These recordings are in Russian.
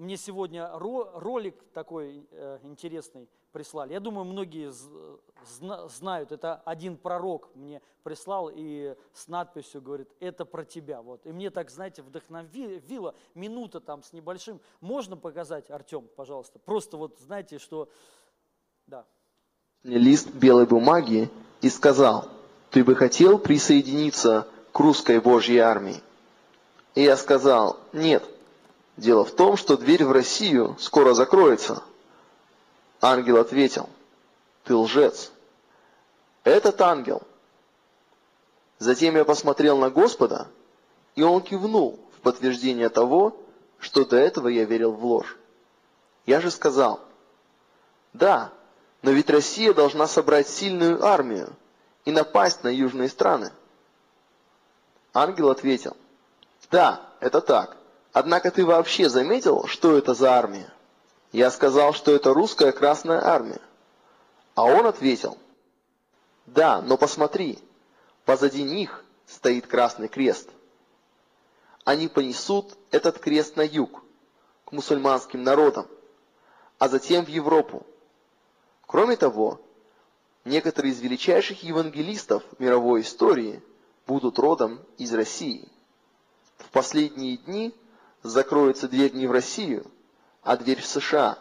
мне сегодня ро, ролик такой э, интересный прислали. Я думаю, многие зна, знают, это один пророк мне прислал и с надписью говорит, это про тебя. Вот. И мне так, знаете, вдохновило, минута там с небольшим. Можно показать, Артем, пожалуйста? Просто вот знаете, что... Да. Лист белой бумаги и сказал, ты бы хотел присоединиться к русской Божьей армии? И я сказал, нет. Дело в том, что дверь в Россию скоро закроется. Ангел ответил, ты лжец. Этот ангел. Затем я посмотрел на Господа, и он кивнул в подтверждение того, что до этого я верил в ложь. Я же сказал, да, но ведь Россия должна собрать сильную армию и напасть на южные страны. Ангел ответил, да, это так. Однако ты вообще заметил, что это за армия? Я сказал, что это русская Красная Армия. А он ответил, да, но посмотри, позади них стоит Красный Крест. Они понесут этот крест на юг, к мусульманским народам, а затем в Европу. Кроме того, некоторые из величайших евангелистов мировой истории будут родом из России. В последние дни закроется дверь не в Россию, а дверь в США.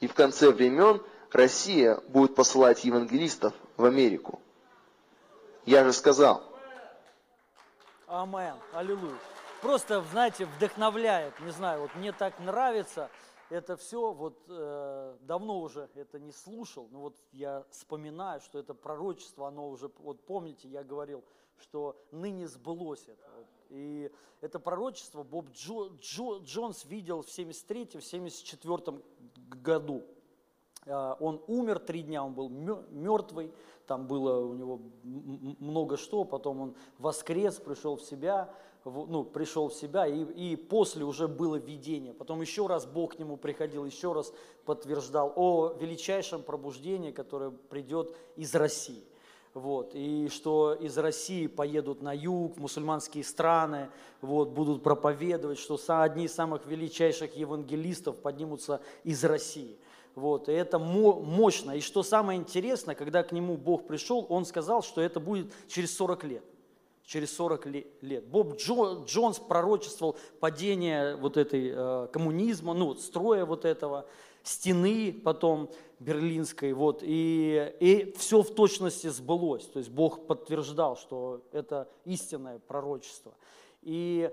И в конце времен Россия будет посылать евангелистов в Америку. Я же сказал. Амен. Аллилуйя. Просто, знаете, вдохновляет. Не знаю, вот мне так нравится это все. Вот э, давно уже это не слушал, но вот я вспоминаю, что это пророчество, оно уже, вот помните, я говорил, что ныне сбылось это. Вот и это пророчество Боб Джо, Джо, Джонс видел в 73-74 году. А, он умер три дня, он был мертвый, там было у него много что, потом он воскрес, пришел в себя, ну, пришел в себя, и, и после уже было видение. Потом еще раз Бог к нему приходил, еще раз подтверждал о величайшем пробуждении, которое придет из России – вот, и что из России поедут на юг, в мусульманские страны, вот, будут проповедовать, что одни из самых величайших евангелистов поднимутся из России. Вот, и это мощно. И что самое интересное, когда к нему Бог пришел, он сказал, что это будет через 40 лет. Через 40 лет. Боб Джо, Джонс пророчествовал падение вот этой э, коммунизма, ну, строя вот этого, стены потом берлинской, вот, и, и все в точности сбылось, то есть Бог подтверждал, что это истинное пророчество. И,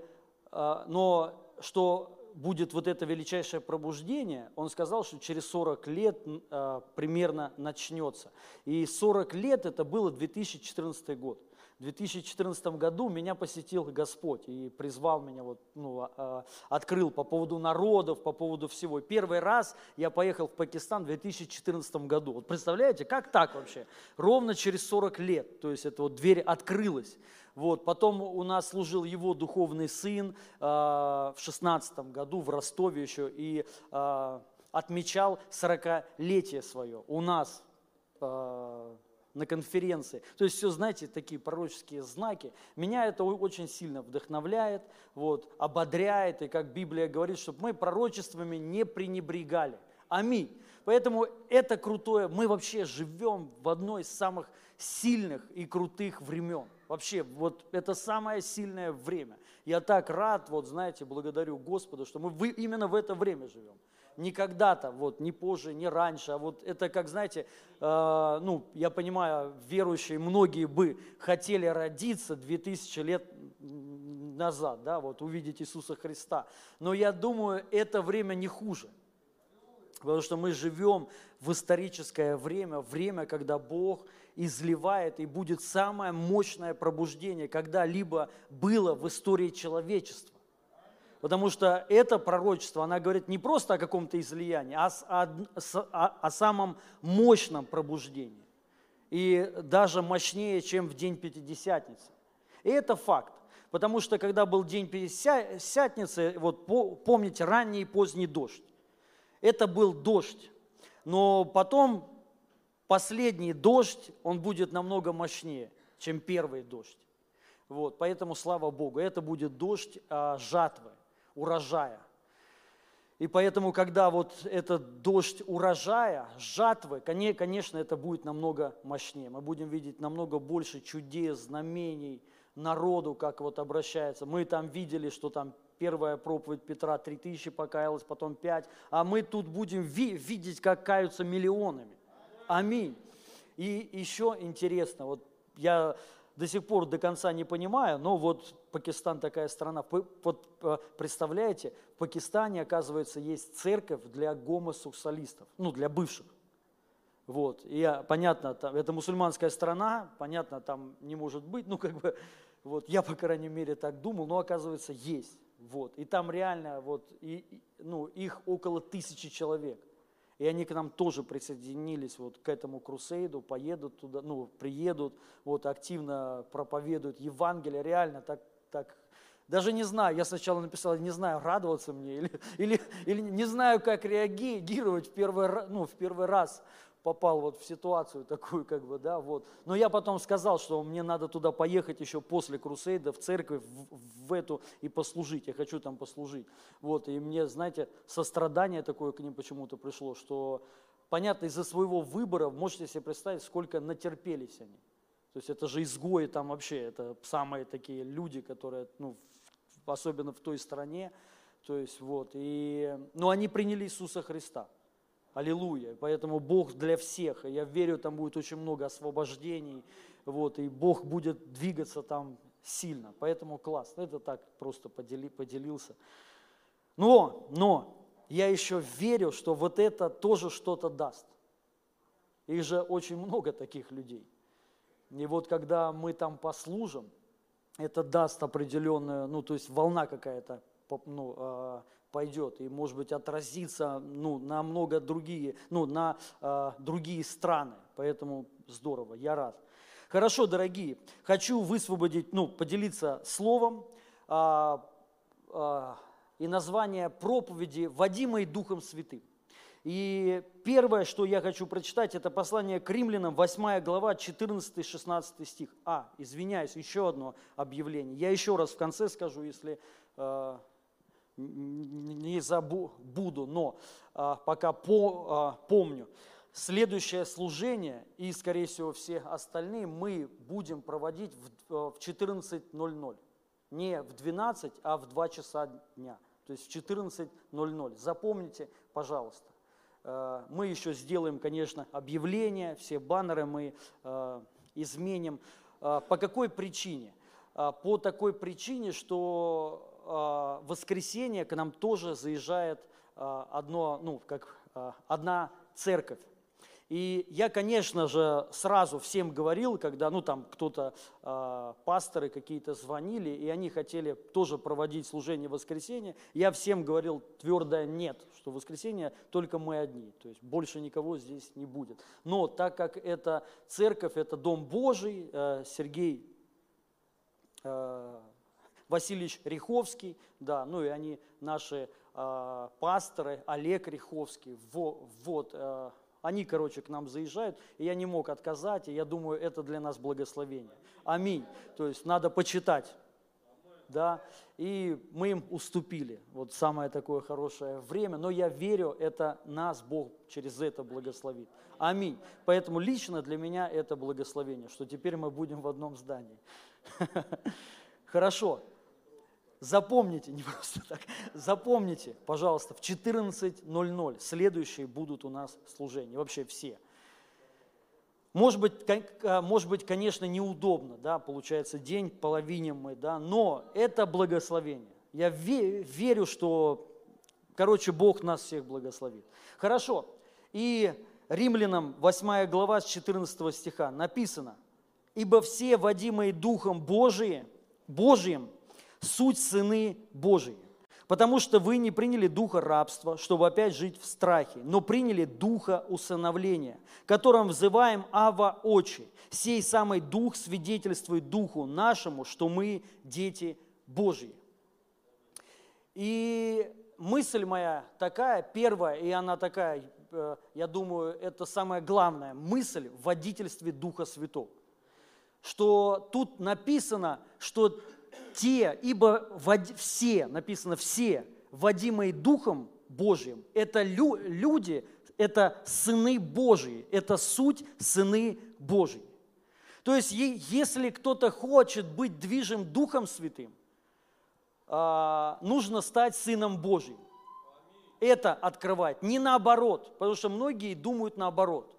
а, но что будет вот это величайшее пробуждение, он сказал, что через 40 лет а, примерно начнется. И 40 лет это было 2014 год. В 2014 году меня посетил Господь и призвал меня, вот, ну, а, а, открыл по поводу народов, по поводу всего. Первый раз я поехал в Пакистан в 2014 году. Вот представляете, как так вообще? Ровно через 40 лет, то есть эта вот дверь открылась. Вот, потом у нас служил его духовный сын э, в 16 году в Ростове еще и э, отмечал 40-летие свое у нас э, на конференции. То есть все, знаете, такие пророческие знаки. Меня это очень сильно вдохновляет, вот, ободряет, и как Библия говорит, чтобы мы пророчествами не пренебрегали. Аминь. Поэтому это крутое. Мы вообще живем в одной из самых сильных и крутых времен. Вообще, вот это самое сильное время. Я так рад, вот знаете, благодарю Господа, что мы именно в это время живем не когда-то, вот, не позже, не раньше, а вот это как, знаете, э, ну, я понимаю, верующие многие бы хотели родиться 2000 лет назад, да, вот увидеть Иисуса Христа. Но я думаю, это время не хуже. Потому что мы живем в историческое время, время, когда Бог изливает и будет самое мощное пробуждение, когда-либо было в истории человечества. Потому что это пророчество, она говорит не просто о каком-то излиянии, а о, о, самом мощном пробуждении. И даже мощнее, чем в день Пятидесятницы. И это факт. Потому что когда был день Пятидесятницы, вот помните, ранний и поздний дождь. Это был дождь. Но потом последний дождь, он будет намного мощнее, чем первый дождь. Вот, поэтому слава Богу, это будет дождь а, жатвы урожая. И поэтому, когда вот этот дождь урожая, жатвы, конечно, это будет намного мощнее. Мы будем видеть намного больше чудес, знамений, народу, как вот обращается. Мы там видели, что там первая проповедь Петра 3000 покаялась, потом 5, а мы тут будем ви- видеть, как каются миллионами. Аминь. И еще интересно, вот я до сих пор до конца не понимаю, но вот Пакистан такая страна. Вот э, представляете, в Пакистане, оказывается, есть церковь для гомосексуалистов, ну, для бывших. Вот, и я, понятно, там, это мусульманская страна, понятно, там не может быть, ну, как бы, вот, я, по крайней мере, так думал, но, оказывается, есть. Вот, и там реально, вот, и, ну, их около тысячи человек. И они к нам тоже присоединились вот к этому крусейду, поедут туда, ну, приедут, вот, активно проповедуют Евангелие, реально так, так. Даже не знаю, я сначала написал, не знаю, радоваться мне или, или, или не знаю, как реагировать в первый, ну, в первый раз попал вот в ситуацию такую, как бы, да, вот. Но я потом сказал, что мне надо туда поехать еще после Крусейда в церковь, в, в эту и послужить, я хочу там послужить. Вот, и мне, знаете, сострадание такое к ним почему-то пришло, что, понятно, из-за своего выбора, можете себе представить, сколько натерпелись они. То есть это же изгои там вообще, это самые такие люди, которые, ну, особенно в той стране, то есть вот, и, но они приняли Иисуса Христа. Аллилуйя. Поэтому Бог для всех. Я верю, там будет очень много освобождений. Вот, и Бог будет двигаться там сильно. Поэтому классно. Это так просто подели, поделился. Но, но, я еще верю, что вот это тоже что-то даст. Их же очень много таких людей. И вот когда мы там послужим, это даст определенную, ну, то есть волна какая-то ну, а, пойдет и, может быть, отразится ну, на много другие, ну, на э, другие страны. Поэтому здорово, я рад. Хорошо, дорогие, хочу высвободить, ну, поделиться словом э, э, и название проповеди «Водимой Духом Святым». И первое, что я хочу прочитать, это послание к римлянам, 8 глава, 14-16 стих. А, извиняюсь, еще одно объявление. Я еще раз в конце скажу, если не забуду, но а, пока по, а, помню. Следующее служение и, скорее всего, все остальные мы будем проводить в, в 14.00. Не в 12, а в 2 часа дня. То есть в 14.00. Запомните, пожалуйста. А, мы еще сделаем, конечно, объявления, все баннеры мы а, изменим. А, по какой причине? По такой причине, что а, воскресенье к нам тоже заезжает а, одно, ну, как а, одна церковь. И я, конечно же, сразу всем говорил, когда, ну, там кто-то, э, пасторы какие-то звонили, и они хотели тоже проводить служение в воскресенье, я всем говорил твердое нет, что в воскресенье только мы одни, то есть больше никого здесь не будет. Но так как это церковь, это Дом Божий, э, Сергей э, Васильевич Риховский, да, ну и они наши э, пасторы, Олег Риховский, во, вот, э, они, короче, к нам заезжают, и я не мог отказать, и я думаю, это для нас благословение. Аминь. То есть надо почитать, да, и мы им уступили. Вот самое такое хорошее время, но я верю, это нас Бог через это благословит. Аминь. Поэтому лично для меня это благословение, что теперь мы будем в одном здании. Хорошо. Запомните, не просто так, запомните, пожалуйста, в 14.00 следующие будут у нас служения, вообще все. Может быть, а, может быть, конечно, неудобно, да, получается день, половине мы, да, но это благословение. Я верю, что, короче, Бог нас всех благословит. Хорошо. И Римлянам 8 глава с 14 стиха написано, «Ибо все, водимые Духом Божиим, Божиим, суть сыны Божии. Потому что вы не приняли духа рабства, чтобы опять жить в страхе, но приняли духа усыновления, которым взываем Ава Очи. Сей самый дух свидетельствует духу нашему, что мы дети Божьи. И мысль моя такая, первая, и она такая, э, я думаю, это самая главная мысль в водительстве Духа Святого. Что тут написано, что те, ибо все, написано все, водимые Духом Божьим. Это лю- люди, это сыны Божьи, это суть сыны Божьи. То есть, если кто-то хочет быть движим Духом Святым, а, нужно стать сыном Божьим. Это открывать, не наоборот, потому что многие думают наоборот.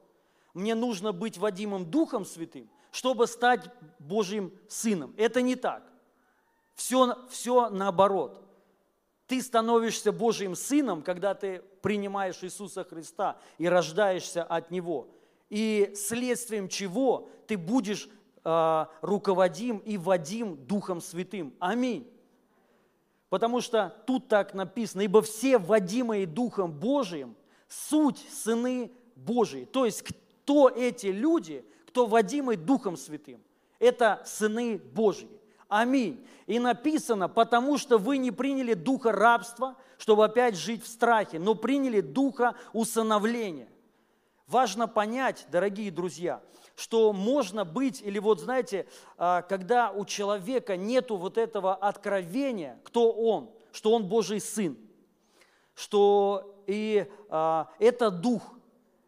Мне нужно быть Вадимом Духом Святым, чтобы стать Божьим сыном. Это не так. Все, все наоборот. Ты становишься Божьим сыном, когда ты принимаешь Иисуса Христа и рождаешься от Него. И следствием чего ты будешь э, руководим и водим Духом Святым. Аминь. Потому что тут так написано, ибо все водимые Духом Божиим суть сыны Божии. То есть кто эти люди, кто водимый Духом Святым? Это сыны Божьи. Аминь. И написано, потому что вы не приняли духа рабства, чтобы опять жить в страхе, но приняли духа усыновления. Важно понять, дорогие друзья, что можно быть, или вот знаете, а, когда у человека нету вот этого откровения, кто он, что он Божий Сын, что и а, это дух,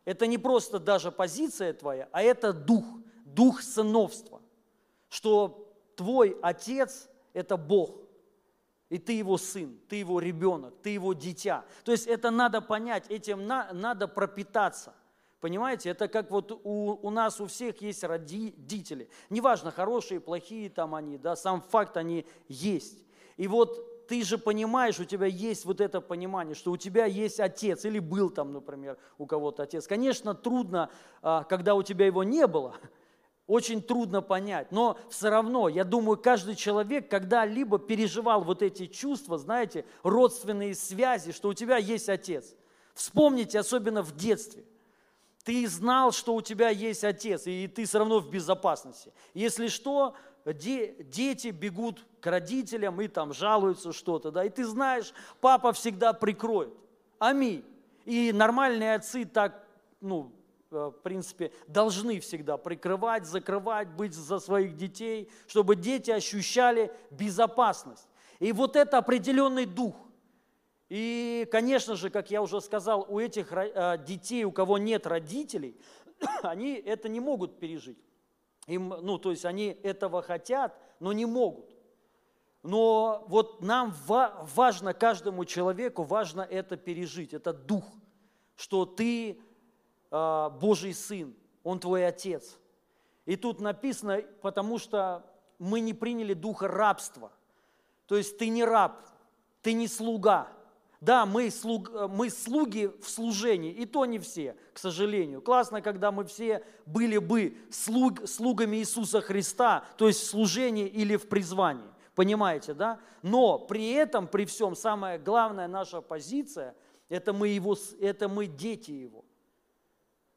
это не просто даже позиция твоя, а это дух, дух сыновства, что твой отец – это Бог, и ты его сын, ты его ребенок, ты его дитя. То есть это надо понять, этим на, надо пропитаться. Понимаете, это как вот у, у нас у всех есть родители. Неважно, хорошие, плохие там они, да, сам факт они есть. И вот ты же понимаешь, у тебя есть вот это понимание, что у тебя есть отец, или был там, например, у кого-то отец. Конечно, трудно, а, когда у тебя его не было, очень трудно понять, но все равно, я думаю, каждый человек когда-либо переживал вот эти чувства, знаете, родственные связи, что у тебя есть отец. Вспомните, особенно в детстве – ты знал, что у тебя есть отец, и ты все равно в безопасности. Если что, де, дети бегут к родителям и там жалуются что-то, да, и ты знаешь, папа всегда прикроет. Аминь. И нормальные отцы так, ну, в принципе, должны всегда прикрывать, закрывать, быть за своих детей, чтобы дети ощущали безопасность. И вот это определенный дух. И, конечно же, как я уже сказал, у этих э, детей, у кого нет родителей, они это не могут пережить. Им, ну, то есть они этого хотят, но не могут. Но вот нам важно, каждому человеку важно это пережить, это дух, что ты э, Божий Сын, Он твой Отец. И тут написано, потому что мы не приняли духа рабства. То есть ты не раб, ты не слуга, да, мы, слуг, мы слуги в служении, и то не все, к сожалению. Классно, когда мы все были бы слуг, слугами Иисуса Христа, то есть в служении или в призвании. Понимаете, да? Но при этом, при всем, самая главная наша позиция, это мы, его, это мы дети Его.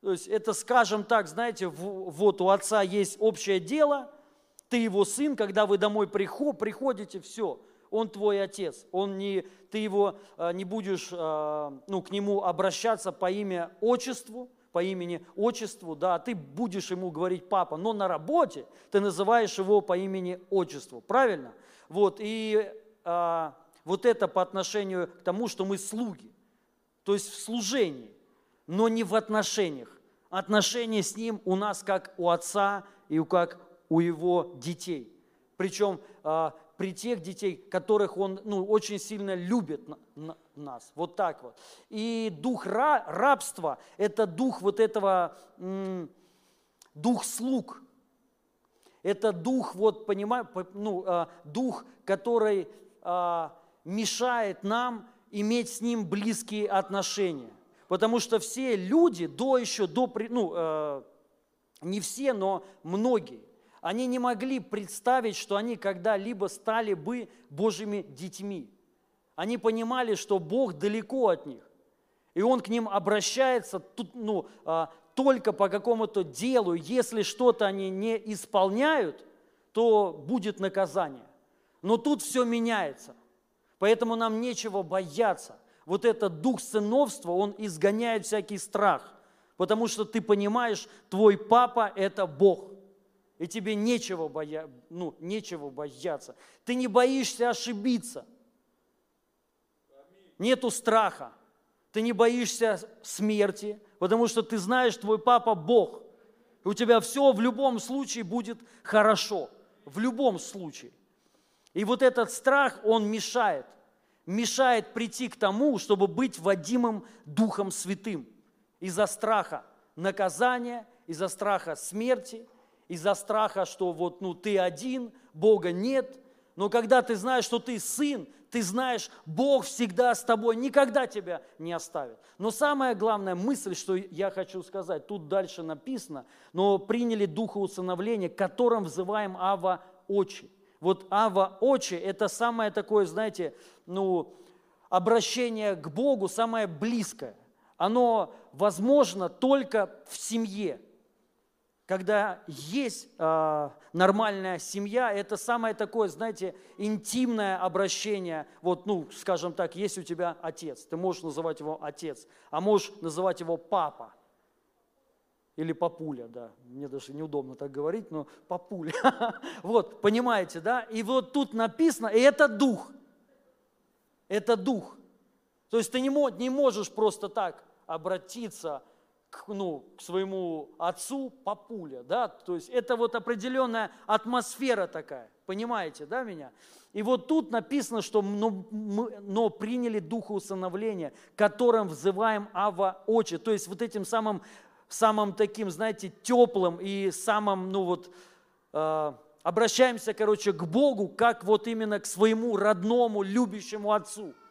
То есть это, скажем так, знаете, вот у отца есть общее дело, ты его сын, когда вы домой приходите, все – он твой отец, он не, ты его э, не будешь э, ну, к нему обращаться по имя отчеству, по имени отчеству, да, ты будешь ему говорить папа, но на работе ты называешь его по имени отчеству, правильно? Вот, и а, вот это по отношению к тому, что мы слуги, то есть в служении, но не в отношениях. Отношения с ним у нас как у отца и как у его детей. Причем а, при тех детей, которых Он ну, очень сильно любит на, на, нас. Вот так вот. И дух ра, рабства – это дух вот этого, м, дух слуг. Это дух, вот, понимаю, ну, э, дух, который э, мешает нам иметь с ним близкие отношения. Потому что все люди до еще, до, ну, э, не все, но многие, они не могли представить, что они когда-либо стали бы Божьими детьми. Они понимали, что Бог далеко от них. И Он к ним обращается тут, ну, а, только по какому-то делу. Если что-то они не исполняют, то будет наказание. Но тут все меняется. Поэтому нам нечего бояться. Вот этот дух сыновства, он изгоняет всякий страх. Потому что ты понимаешь, твой папа – это Бог и тебе нечего, боя... ну, нечего бояться. Ты не боишься ошибиться. Нету страха. ты не боишься смерти, потому что ты знаешь, твой папа Бог. И у тебя все в любом случае будет хорошо. В любом случае. И вот этот страх, он мешает. Мешает прийти к тому, чтобы быть водимым Духом Святым. Из-за страха наказания, из-за страха смерти, из-за страха, что вот ну, ты один, Бога нет. Но когда ты знаешь, что ты сын, ты знаешь, Бог всегда с тобой, никогда тебя не оставит. Но самая главная мысль, что я хочу сказать, тут дальше написано, но приняли духа усыновления, которым взываем Ава Очи. Вот Ава Очи – это самое такое, знаете, ну, обращение к Богу, самое близкое. Оно возможно только в семье – когда есть э, нормальная семья, это самое такое, знаете, интимное обращение. Вот, ну, скажем так, есть у тебя отец, ты можешь называть его отец, а можешь называть его папа. Или папуля, да, мне даже неудобно так говорить, но папуля. Вот, понимаете, да? И вот тут написано, и это дух. Это дух. То есть ты не можешь просто так обратиться к, ну, к своему отцу папуля, да, то есть это вот определенная атмосфера такая, понимаете, да, меня? И вот тут написано, что но, мы, но приняли духа усыновления, которым взываем Ава Очи, то есть вот этим самым, самым таким, знаете, теплым и самым, ну вот, э, обращаемся, короче, к Богу, как вот именно к своему родному, любящему Отцу –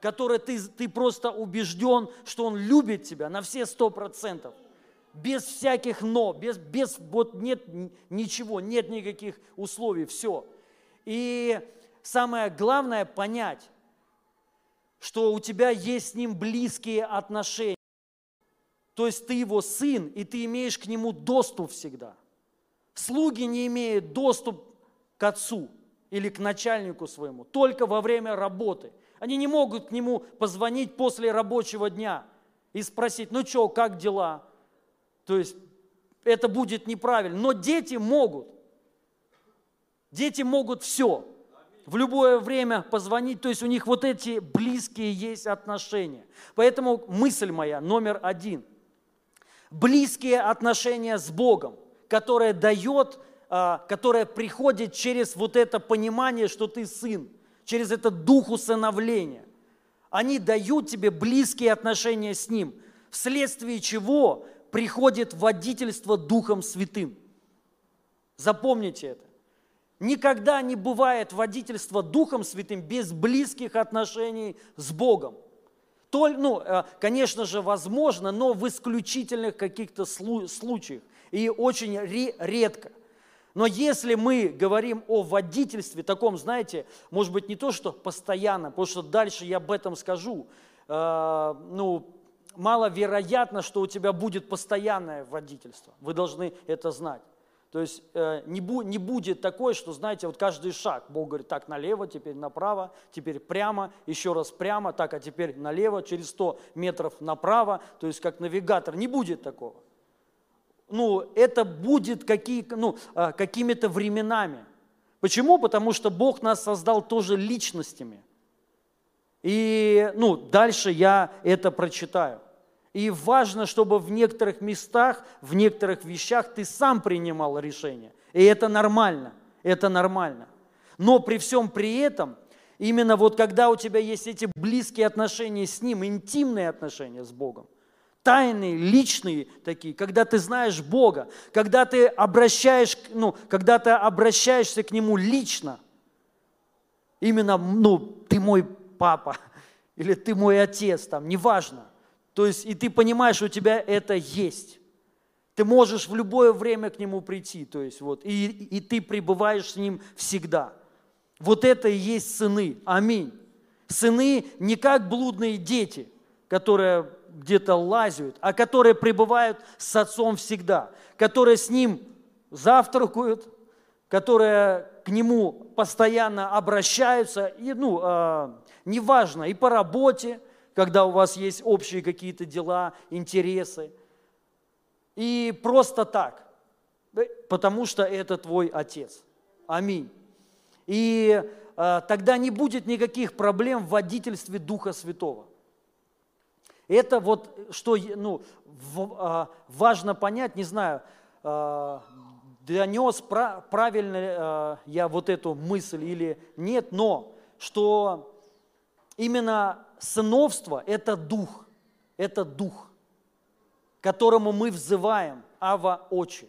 которое ты, ты просто убежден, что Он любит тебя на все сто процентов. Без всяких «но», без, без вот нет ничего, нет никаких условий, все. И самое главное понять, что у тебя есть с Ним близкие отношения. То есть ты его сын, и ты имеешь к нему доступ всегда. Слуги не имеют доступ к отцу или к начальнику своему, только во время работы – они не могут к нему позвонить после рабочего дня и спросить, ну что, как дела? То есть это будет неправильно. Но дети могут. Дети могут все. В любое время позвонить, то есть у них вот эти близкие есть отношения. Поэтому мысль моя номер один. Близкие отношения с Богом, которое дает, а, которое приходит через вот это понимание, что ты сын – через этот дух усыновления. Они дают тебе близкие отношения с Ним, вследствие чего приходит водительство Духом Святым. Запомните это. Никогда не бывает водительства Духом Святым без близких отношений с Богом. То, ну, э, конечно же, возможно, но в исключительных каких-то случаях и очень редко. Но если мы говорим о водительстве, таком, знаете, может быть, не то, что постоянно, потому что дальше я об этом скажу, э, ну, маловероятно, что у тебя будет постоянное водительство. Вы должны это знать. То есть э, не, бу, не будет такое, что, знаете, вот каждый шаг, Бог говорит, так, налево, теперь направо, теперь прямо, еще раз прямо, так, а теперь налево, через 100 метров направо, то есть как навигатор, не будет такого ну, это будет какие, ну, а, какими-то временами. Почему? Потому что Бог нас создал тоже личностями. И ну, дальше я это прочитаю. И важно, чтобы в некоторых местах, в некоторых вещах ты сам принимал решение. И это нормально, это нормально. Но при всем при этом, именно вот когда у тебя есть эти близкие отношения с Ним, интимные отношения с Богом, тайные, личные такие, когда ты знаешь Бога, когда ты обращаешь, ну, когда ты обращаешься к Нему лично, именно, ну, ты мой папа, или ты мой отец, там, неважно. То есть, и ты понимаешь, у тебя это есть. Ты можешь в любое время к Нему прийти, то есть, вот, и, и ты пребываешь с Ним всегда. Вот это и есть сыны. Аминь. Сыны не как блудные дети, которые где-то лазят, а которые пребывают с Отцом всегда, которые с Ним завтракают, которые к Нему постоянно обращаются, и, ну, э, неважно, и по работе, когда у вас есть общие какие-то дела, интересы, и просто так, потому что это твой Отец. Аминь. И э, тогда не будет никаких проблем в водительстве Духа Святого – Это вот, что ну, в, а, важно понять, не знаю, а, донес пра, правильно а, я вот эту мысль или нет, но что именно сыновство – это дух, это дух, которому мы взываем, Ава Очи.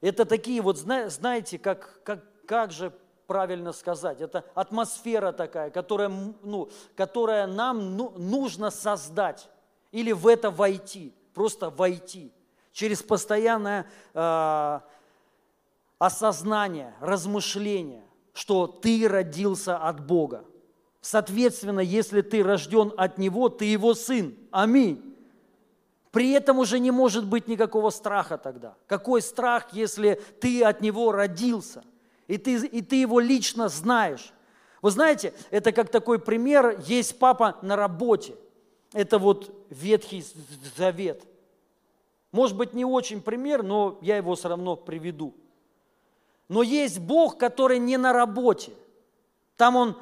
Это такие вот, знаете, как, как, как же правильно сказать, это атмосфера такая, которая, ну, которая нам ну, нужно создать или в это войти, просто войти через постоянное э, осознание, размышление, что ты родился от Бога. Соответственно, если ты рожден от Него, ты Его сын. Аминь. При этом уже не может быть никакого страха тогда. Какой страх, если ты от Него родился, и ты, и ты Его лично знаешь? Вы знаете, это как такой пример, есть папа на работе. Это вот Ветхий Завет. Может быть, не очень пример, но я его все равно приведу. Но есть Бог, который не на работе. Там он,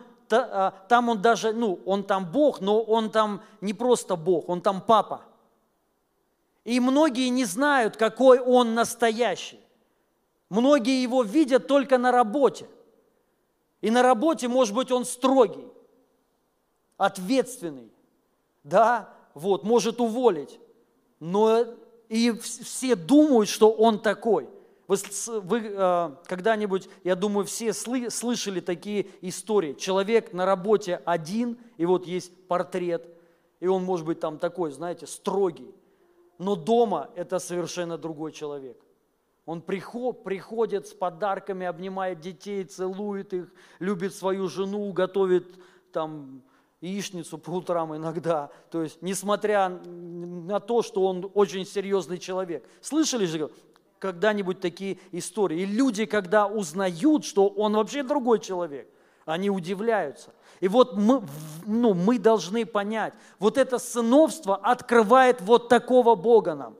там он даже, ну, он там Бог, но он там не просто Бог, он там папа. И многие не знают, какой он настоящий. Многие его видят только на работе. И на работе, может быть, он строгий, ответственный, да, вот, может уволить. Но и все думают, что он такой. Вы, вы э, когда-нибудь, я думаю, все сли, слышали такие истории. Человек на работе один, и вот есть портрет, и он может быть там такой, знаете, строгий. Но дома это совершенно другой человек. Он приход, приходит с подарками, обнимает детей, целует их, любит свою жену, готовит там яичницу по утрам иногда. То есть, несмотря на то, что он очень серьезный человек. Слышали же когда-нибудь такие истории? И люди, когда узнают, что он вообще другой человек, они удивляются. И вот мы, ну, мы должны понять, вот это сыновство открывает вот такого Бога нам,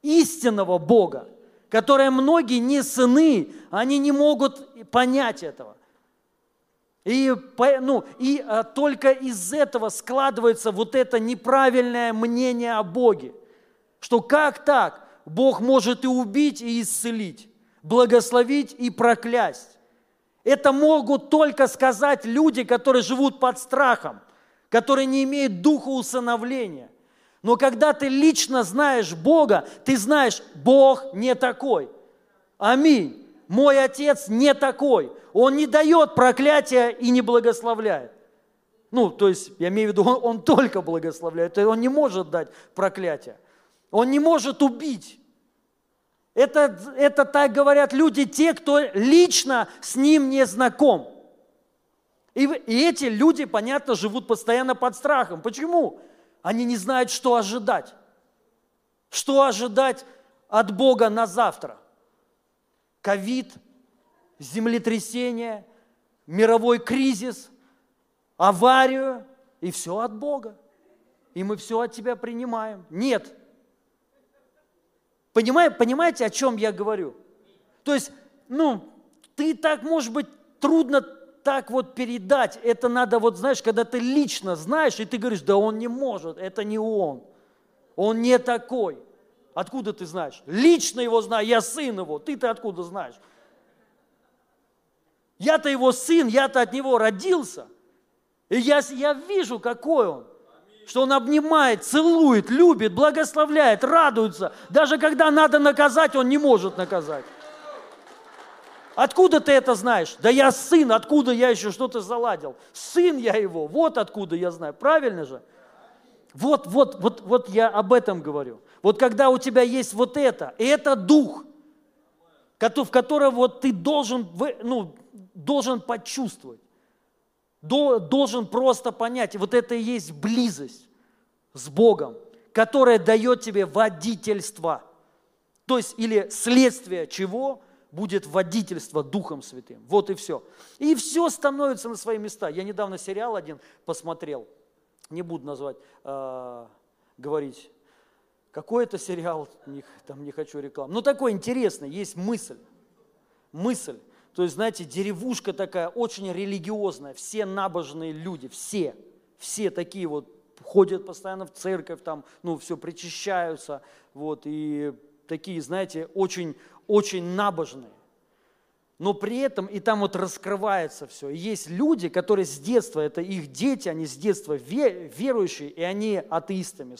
истинного Бога, которое многие не сыны, они не могут понять этого. И, ну, и а, только из этого складывается вот это неправильное мнение о Боге, что как так Бог может и убить, и исцелить, благословить и проклясть. Это могут только сказать люди, которые живут под страхом, которые не имеют духа усыновления. Но когда ты лично знаешь Бога, ты знаешь, Бог не такой. Аминь. Мой отец не такой. Он не дает проклятия и не благословляет. Ну, то есть, я имею в виду, он, он только благословляет, он не может дать проклятие. Он не может убить. Это, это так говорят люди, те, кто лично с ним не знаком. И, и эти люди, понятно, живут постоянно под страхом. Почему? Они не знают, что ожидать. Что ожидать от Бога на завтра? Ковид, землетрясение, мировой кризис, аварию, и все от Бога. И мы все от тебя принимаем. Нет, Понимаете, понимаете, о чем я говорю? То есть, ну, ты так, может быть, трудно так вот передать. Это надо, вот знаешь, когда ты лично знаешь, и ты говоришь, да он не может, это не он. Он не такой. Откуда ты знаешь? Лично его знаю, я сын его. Ты-то откуда знаешь? Я-то его сын, я-то от него родился. И я, я вижу, какой он что Он обнимает, целует, любит, благословляет, радуется. Даже когда надо наказать, Он не может наказать. Откуда ты это знаешь? Да я сын, откуда я еще что-то заладил? Сын я его, вот откуда я знаю. Правильно же? Вот, вот, вот, вот я об этом говорю. Вот когда у тебя есть вот это, и это дух, в котором вот ты должен, ну, должен почувствовать должен просто понять, вот это и есть близость с Богом, которая дает тебе водительство. То есть, или следствие чего будет водительство Духом Святым. Вот и все. И все становится на свои места. Я недавно сериал один посмотрел, не буду назвать, э, говорить, какой это сериал, не, там не хочу рекламу. Но такой интересный, есть мысль. Мысль. То есть, знаете, деревушка такая, очень религиозная, все набожные люди, все, все такие вот ходят постоянно в церковь, там, ну, все причащаются, вот, и такие, знаете, очень, очень набожные но при этом и там вот раскрывается все. есть люди, которые с детства, это их дети, они с детства верующие, и они атеистами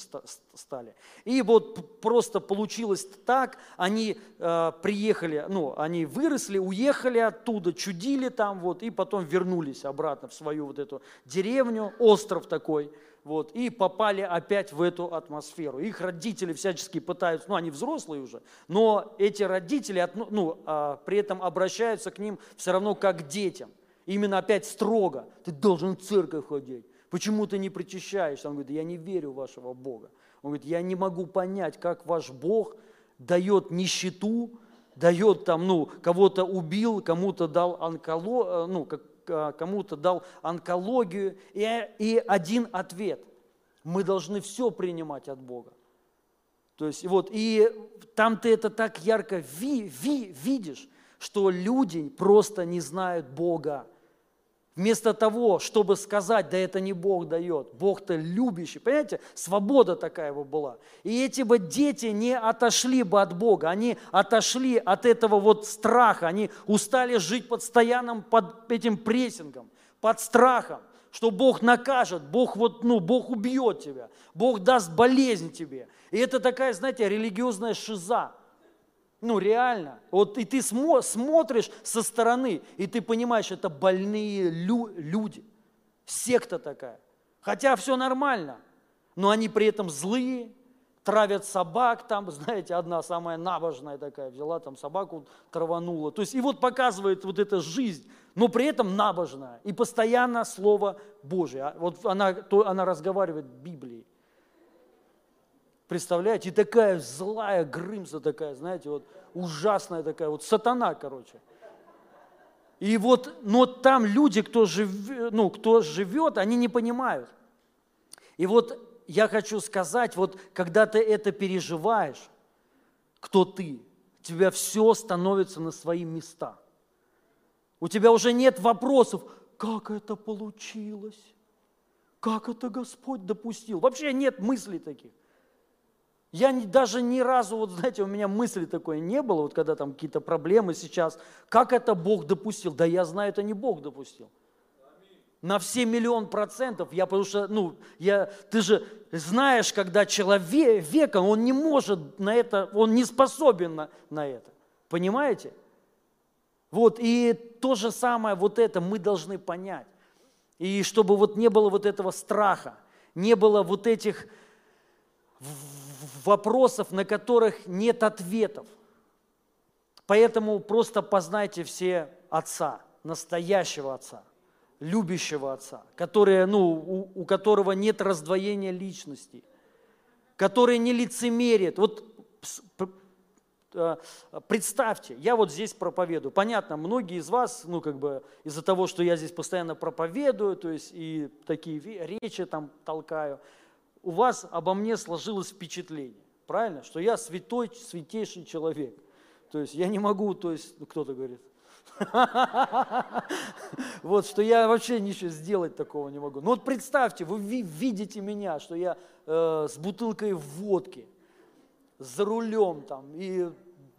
стали. И вот просто получилось так, они э, приехали, ну, они выросли, уехали оттуда, чудили там вот, и потом вернулись обратно в свою вот эту деревню, остров такой – вот, и попали опять в эту атмосферу. Их родители всячески пытаются, ну они взрослые уже, но эти родители ну, а, при этом обращаются к ним все равно как к детям. Именно опять строго. Ты должен в церковь ходить. Почему ты не причащаешься? Он говорит, я не верю в вашего Бога. Он говорит, я не могу понять, как ваш Бог дает нищету, дает там, ну, кого-то убил, кому-то дал онколо, э, ну, как, кому-то дал онкологию, и, и один ответ. Мы должны все принимать от Бога. То есть, вот, и там ты это так ярко ви, ви, видишь, что люди просто не знают Бога. Вместо того, чтобы сказать, да это не Бог дает, Бог-то любящий. Понимаете, свобода такая его была. И эти бы дети не отошли бы от Бога, они отошли от этого вот страха, они устали жить постоянным под этим прессингом, под страхом, что Бог накажет, Бог вот, ну, Бог убьет тебя, Бог даст болезнь тебе. И это такая, знаете, религиозная шиза. Ну, реально. Вот и ты смо- смотришь со стороны, и ты понимаешь, это больные лю- люди. Секта такая. Хотя все нормально, но они при этом злые, травят собак там, знаете, одна самая набожная такая, взяла там собаку, траванула. То есть и вот показывает вот эта жизнь, но при этом набожная. И постоянно Слово Божие. А вот она, то, она разговаривает Библией. Представляете, и такая злая Грымса такая, знаете, вот ужасная такая, вот сатана, короче. И вот, но там люди, кто, жив, ну, кто живет, они не понимают. И вот я хочу сказать, вот когда ты это переживаешь, кто ты, у тебя все становится на свои места. У тебя уже нет вопросов, как это получилось, как это Господь допустил. Вообще нет мыслей таких. Я даже ни разу, вот знаете, у меня мысли такой не было, вот когда там какие-то проблемы сейчас, как это Бог допустил? Да я знаю, это не Бог допустил. На все миллион процентов, я потому что, ну, я, ты же знаешь, когда человек, он не может на это, он не способен на, на это. Понимаете? Вот, и то же самое, вот это мы должны понять. И чтобы вот не было вот этого страха, не было вот этих вопросов, на которых нет ответов. Поэтому просто познайте все Отца, настоящего Отца, любящего Отца, который, ну, у, у которого нет раздвоения личности, который не лицемерит. Вот э, представьте, я вот здесь проповедую. Понятно, многие из вас, ну, как бы, из-за того, что я здесь постоянно проповедую, то есть и такие речи там толкаю – у вас обо мне сложилось впечатление, правильно? Что я святой, святейший человек. То есть я не могу, то есть, ну, кто-то говорит, вот, что я вообще ничего сделать такого не могу. Ну вот представьте, вы видите меня, что я э, с бутылкой водки, за рулем там, и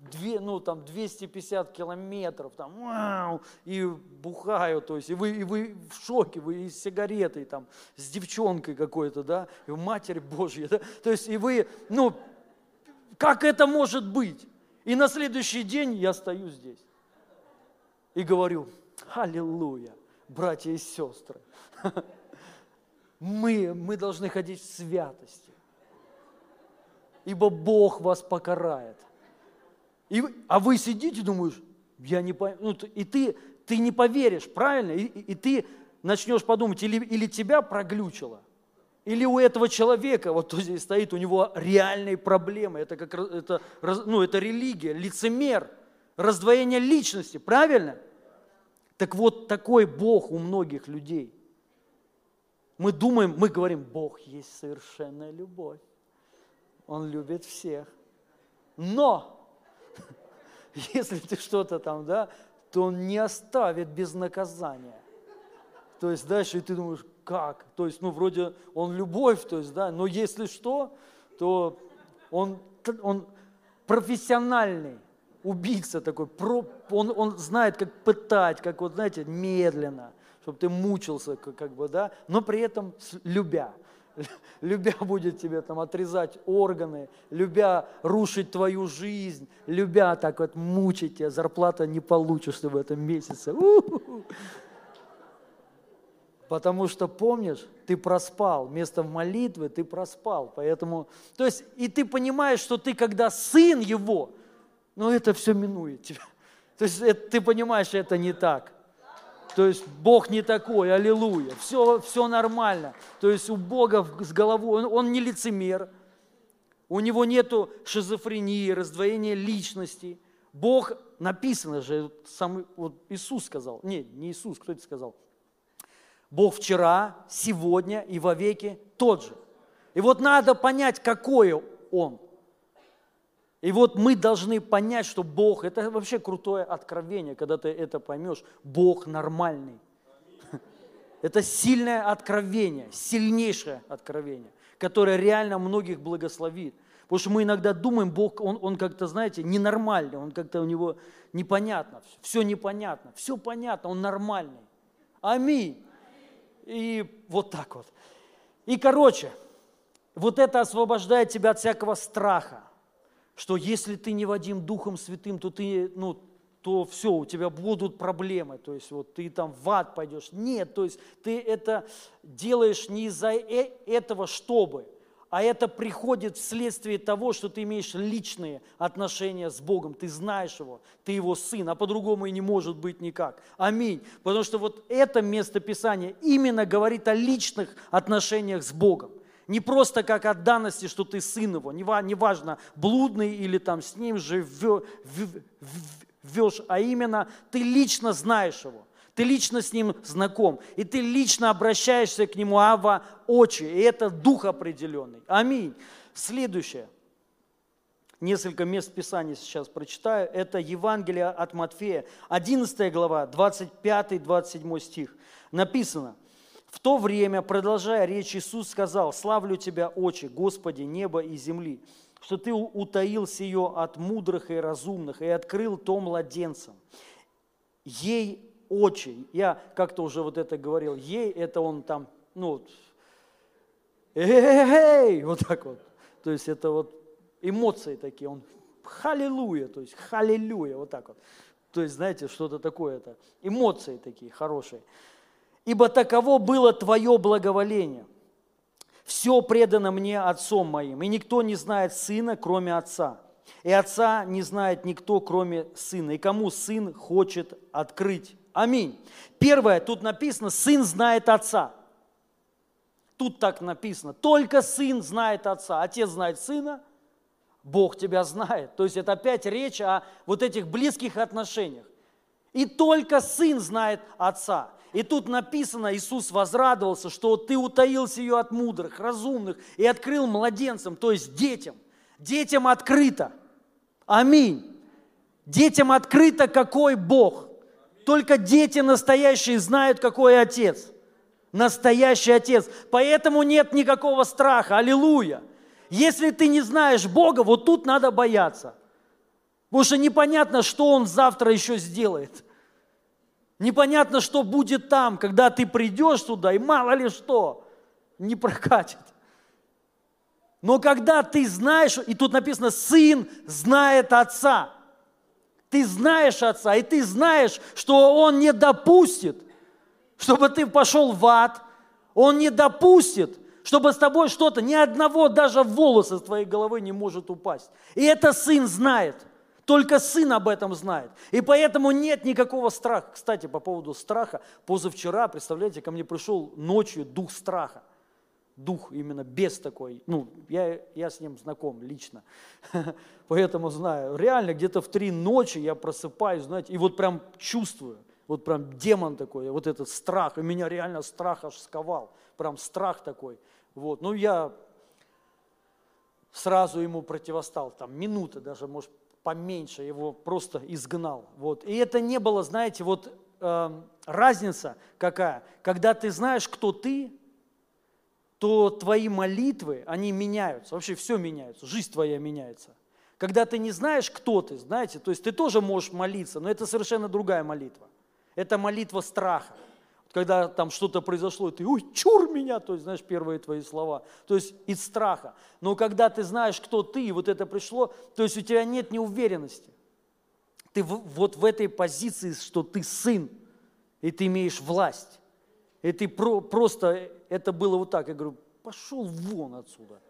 две, ну, там 250 километров, там, и бухаю, то есть, и вы, и вы в шоке, вы и с сигаретой, там, с девчонкой какой-то, да, и Матерь Божья, да, то есть, и вы, ну, как это может быть? И на следующий день я стою здесь и говорю, аллилуйя, братья и сестры, мы, мы должны ходить в святости, ибо Бог вас покарает – и, а вы сидите, думаешь, я не пойму. Ну, и ты, ты не поверишь, правильно? И, и ты начнешь подумать, или, или тебя проглючило, или у этого человека, вот кто здесь стоит, у него реальные проблемы. Это, как, это, ну, это религия, лицемер, раздвоение личности, правильно? Так вот, такой Бог у многих людей. Мы думаем, мы говорим, Бог есть совершенная любовь. Он любит всех. Но если ты что-то там, да, то он не оставит без наказания. То есть дальше ты думаешь, как? То есть, ну, вроде он любовь, то есть, да, но если что, то он, он профессиональный убийца такой, про, он, он знает, как пытать, как вот, знаете, медленно, чтобы ты мучился, как, как бы, да, но при этом любя. Любя будет тебе там отрезать органы, любя рушить твою жизнь, любя так вот мучить тебя, зарплата не получишь ты в этом месяце. У-у-у. Потому что, помнишь, ты проспал, вместо молитвы ты проспал. Поэтому, то есть, и ты понимаешь, что ты, когда сын его, ну это все минует тебя. То есть это, ты понимаешь, это не так. То есть Бог не такой, аллилуйя, все, все нормально. То есть у Бога с головой, он, он не лицемер, у него нету шизофрении, раздвоения личности. Бог, написано же, сам вот Иисус сказал, не, не Иисус, кто это сказал? Бог вчера, сегодня и вовеки тот же. И вот надо понять, какое Он. И вот мы должны понять, что Бог, это вообще крутое откровение, когда ты это поймешь, Бог нормальный. Это сильное откровение, сильнейшее откровение, которое реально многих благословит. Потому что мы иногда думаем, Бог, Он, он как-то, знаете, ненормальный, Он как-то у Него непонятно, все непонятно, все понятно, Он нормальный. Аминь. И вот так вот. И, короче, вот это освобождает тебя от всякого страха, что если ты не Вадим Духом Святым, то ты, ну, то все, у тебя будут проблемы, то есть вот ты там в ад пойдешь. Нет, то есть ты это делаешь не из-за э, этого, чтобы, а это приходит вследствие того, что ты имеешь личные отношения с Богом, ты знаешь Его, ты Его сын, а по-другому и не может быть никак. Аминь. Потому что вот это место Писания именно говорит о личных отношениях с Богом. Не просто как о данности, что ты сын его, неважно, блудный или там с ним живешь, а именно ты лично знаешь его. Ты лично с ним знаком, и ты лично обращаешься к нему Ава очи, и это дух определенный. Аминь. Следующее. Несколько мест Писания сейчас прочитаю. Это Евангелие от Матфея, 11 глава, 25-27 стих. Написано, в то время, продолжая речь, Иисус сказал, «Славлю Тебя, Отче, Господи, неба и земли, что Ты утаил сие от мудрых и разумных и открыл то младенцам. Ей очень. Я как-то уже вот это говорил. Ей это он там, ну, эй, вот так вот. То есть это вот эмоции такие. Он халилуя, то есть халилюя, вот так вот. То есть, знаете, что-то такое это. Эмоции такие хорошие. Ибо таково было твое благоволение. Все предано мне отцом моим, и никто не знает сына, кроме отца. И отца не знает никто, кроме сына. И кому сын хочет открыть Аминь. Первое, тут написано, сын знает отца. Тут так написано, только сын знает отца. Отец знает сына, Бог тебя знает. То есть это опять речь о вот этих близких отношениях. И только сын знает отца. И тут написано, Иисус возрадовался, что ты утаился ее от мудрых, разумных и открыл младенцам, то есть детям. Детям открыто. Аминь. Детям открыто, какой Бог. Только дети настоящие знают, какой отец. Настоящий отец. Поэтому нет никакого страха. Аллилуйя. Если ты не знаешь Бога, вот тут надо бояться. Потому что непонятно, что Он завтра еще сделает. Непонятно, что будет там, когда ты придешь туда, и мало ли что, не прокатит. Но когда ты знаешь, и тут написано, сын знает отца – ты знаешь Отца, и ты знаешь, что Он не допустит, чтобы ты пошел в ад. Он не допустит, чтобы с тобой что-то, ни одного даже волоса с твоей головы не может упасть. И это сын знает. Только сын об этом знает. И поэтому нет никакого страха. Кстати, по поводу страха, позавчера, представляете, ко мне пришел ночью дух страха дух именно без такой. Ну, я, я с ним знаком лично, поэтому знаю. Реально где-то в три ночи я просыпаюсь, знаете, и вот прям чувствую, вот прям демон такой, вот этот страх, и меня реально страх аж сковал, прям страх такой. Вот, ну я сразу ему противостал, там минута даже, может, поменьше, его просто изгнал. Вот. И это не было, знаете, вот э, разница какая? Когда ты знаешь, кто ты, то твои молитвы, они меняются. Вообще все меняется, жизнь твоя меняется. Когда ты не знаешь, кто ты, знаете, то есть ты тоже можешь молиться, но это совершенно другая молитва. Это молитва страха. Когда там что-то произошло, и ты, ой, чур меня, то есть, знаешь, первые твои слова. То есть из страха. Но когда ты знаешь, кто ты, и вот это пришло, то есть у тебя нет неуверенности. Ты в, вот в этой позиции, что ты сын, и ты имеешь власть. И ты про, просто, это было вот так, я говорю, пошел вон отсюда.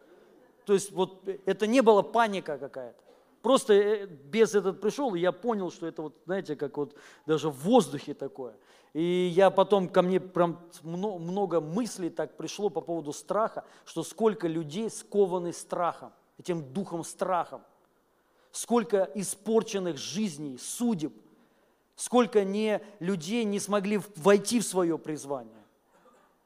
То есть вот это не было паника какая-то. Просто э, без этот пришел, и я понял, что это вот, знаете, как вот даже в воздухе такое. И я потом, ко мне прям много мыслей так пришло по поводу страха, что сколько людей скованы страхом, этим духом страхом. Сколько испорченных жизней, судеб, сколько не, людей не смогли войти в свое призвание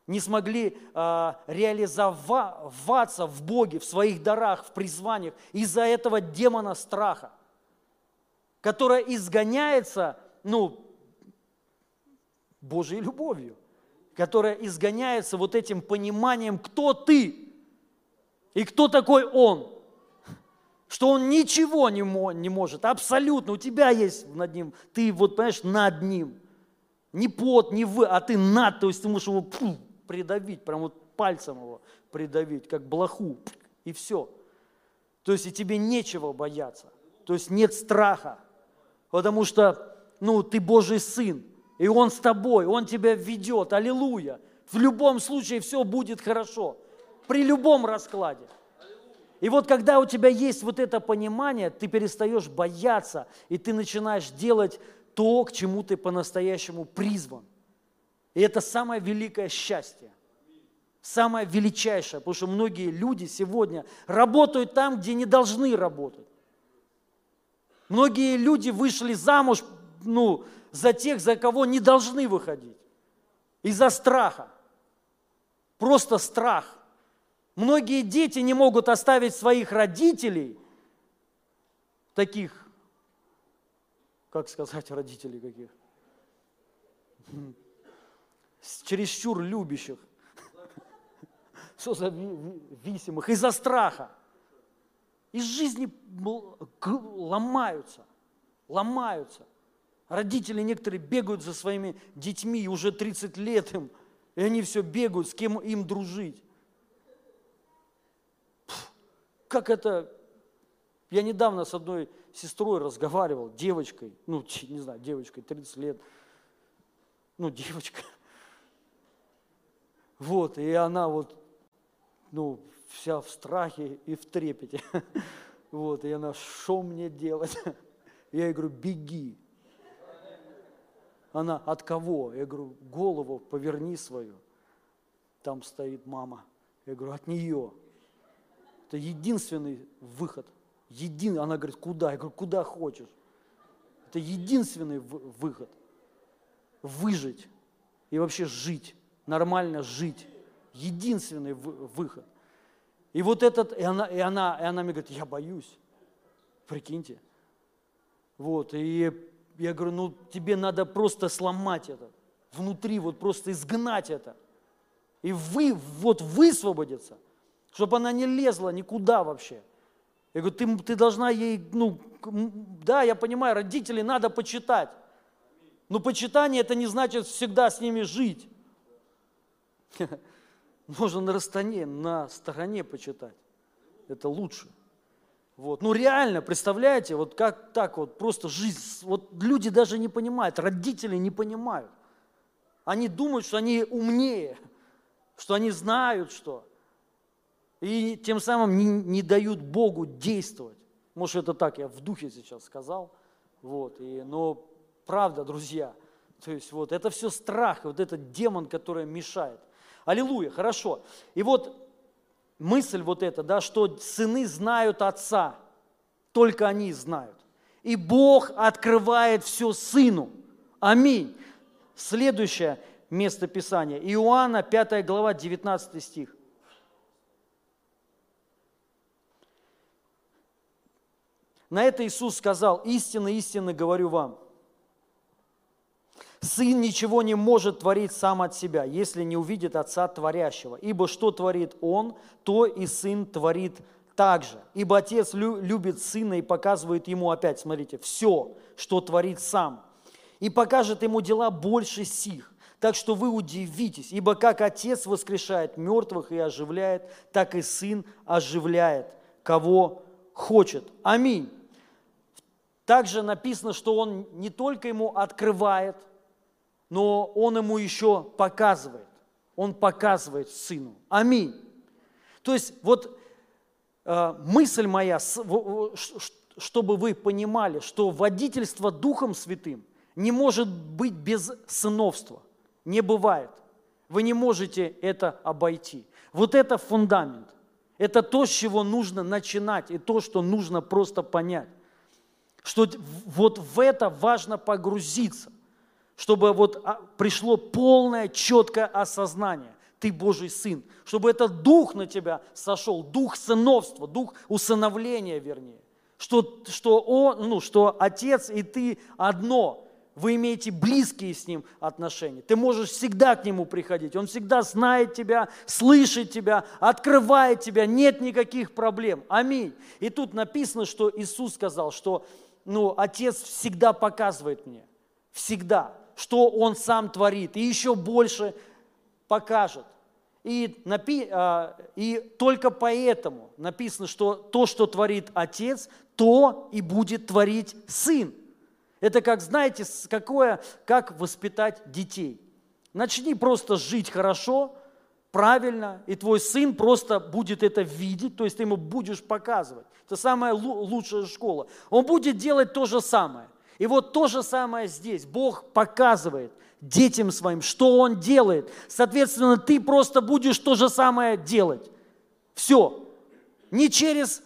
не смогли э, реализоваться в Боге, в своих дарах, в призваниях из-за этого демона страха, которая изгоняется, ну, Божьей любовью, которая изгоняется вот этим пониманием, кто ты и кто такой Он, что Он ничего не, не может, абсолютно, у тебя есть над Ним, ты вот, понимаешь, над Ним, не под, не вы, а ты над, то есть ты можешь его фу, придавить, прям вот пальцем его придавить, как блоху, и все. То есть и тебе нечего бояться. То есть нет страха, потому что, ну, ты Божий сын, и Он с тобой, Он тебя ведет, аллилуйя. В любом случае все будет хорошо, при любом раскладе. И вот когда у тебя есть вот это понимание, ты перестаешь бояться, и ты начинаешь делать то, к чему ты по-настоящему призван. И это самое великое счастье. Самое величайшее, потому что многие люди сегодня работают там, где не должны работать. Многие люди вышли замуж ну, за тех, за кого не должны выходить. Из-за страха. Просто страх. Многие дети не могут оставить своих родителей, таких, как сказать, родителей каких? чересчур любящих, что за висимых, из-за страха. Из жизни ломаются, ломаются. Родители некоторые бегают за своими детьми, уже 30 лет им, и они все бегают, с кем им дружить. Как это... Я недавно с одной сестрой разговаривал, девочкой, ну, не знаю, девочкой, 30 лет, ну, девочка. Вот, и она вот, ну, вся в страхе и в трепете. Вот, и она, что мне делать? Я ей говорю, беги. Она, от кого? Я говорю, голову поверни свою. Там стоит мама. Я говорю, от нее. Это единственный выход. Един... Она говорит, куда? Я говорю, куда хочешь. Это единственный выход. Выжить и вообще жить нормально жить. Единственный выход. И вот этот, и она, и она, и она мне говорит, я боюсь. Прикиньте. Вот, и я говорю, ну тебе надо просто сломать это. Внутри вот просто изгнать это. И вы, вот высвободиться, чтобы она не лезла никуда вообще. Я говорю, ты, ты должна ей, ну, да, я понимаю, родителей надо почитать. Но почитание это не значит всегда с ними жить. Можно на расстоянии, на стороне почитать. Это лучше. Вот. Ну реально, представляете, вот как так вот просто жизнь, вот люди даже не понимают, родители не понимают. Они думают, что они умнее, что они знают что. И тем самым не, не дают Богу действовать. Может, это так, я в духе сейчас сказал. Вот. И, но правда, друзья, то есть вот это все страх, вот этот демон, который мешает. Аллилуйя, хорошо. И вот мысль вот эта, да, что сыны знают отца, только они знают. И Бог открывает все сыну. Аминь. Следующее место Писания. Иоанна, 5 глава, 19 стих. На это Иисус сказал, истинно, истинно говорю вам, Сын ничего не может творить сам от себя, если не увидит Отца Творящего. Ибо что творит Он, то и Сын творит также. Ибо Отец любит Сына и показывает Ему опять, смотрите, все, что творит Сам. И покажет Ему дела больше сих. Так что вы удивитесь, ибо как Отец воскрешает мертвых и оживляет, так и Сын оживляет, кого хочет. Аминь. Также написано, что Он не только ему открывает, но Он ему еще показывает. Он показывает Сыну. Аминь. То есть вот э, мысль моя, чтобы вы понимали, что водительство Духом Святым не может быть без сыновства. Не бывает. Вы не можете это обойти. Вот это фундамент. Это то, с чего нужно начинать, и то, что нужно просто понять. Что вот в это важно погрузиться, чтобы вот а, пришло полное, четкое осознание. Ты Божий Сын. Чтобы этот дух на тебя сошел, дух сыновства, дух усыновления, вернее. Что, что, он, ну, что Отец и ты одно – вы имеете близкие с Ним отношения. Ты можешь всегда к Нему приходить. Он всегда знает тебя, слышит тебя, открывает тебя. Нет никаких проблем. Аминь. И тут написано, что Иисус сказал, что ну, Отец всегда показывает мне. Всегда. Что Он сам творит. И еще больше покажет. И, напи, а, и только поэтому написано, что то, что творит Отец, то и будет творить Сын. Это как, знаете, какое, как воспитать детей. Начни просто жить хорошо, правильно, и твой сын просто будет это видеть, то есть ты ему будешь показывать. Это самая лучшая школа. Он будет делать то же самое. И вот то же самое здесь. Бог показывает детям своим, что Он делает. Соответственно, ты просто будешь то же самое делать. Все. Не через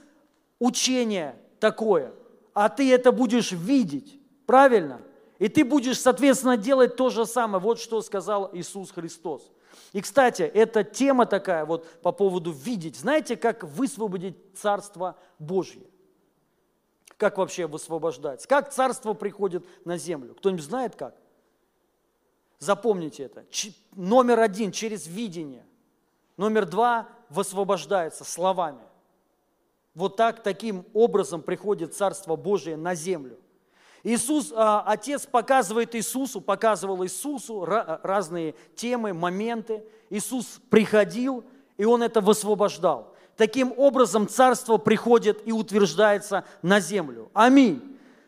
учение такое, а ты это будешь видеть. Правильно? И ты будешь, соответственно, делать то же самое. Вот что сказал Иисус Христос. И, кстати, эта тема такая вот по поводу видеть. Знаете, как высвободить Царство Божье? Как вообще высвобождать? Как Царство приходит на землю? Кто-нибудь знает как? Запомните это. Ч- номер один – через видение. Номер два – высвобождается словами. Вот так, таким образом приходит Царство Божие на землю – Иисус, а, Отец показывает Иисусу, показывал Иисусу разные темы, моменты. Иисус приходил, и Он это высвобождал. Таким образом, Царство приходит и утверждается на землю. Аминь.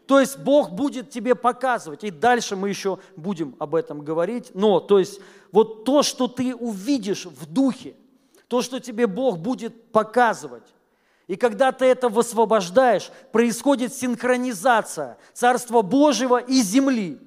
То есть Бог будет тебе показывать, и дальше мы еще будем об этом говорить. Но, то есть, вот то, что ты увидишь в духе, то, что тебе Бог будет показывать, и когда ты это высвобождаешь, происходит синхронизация Царства Божьего и земли.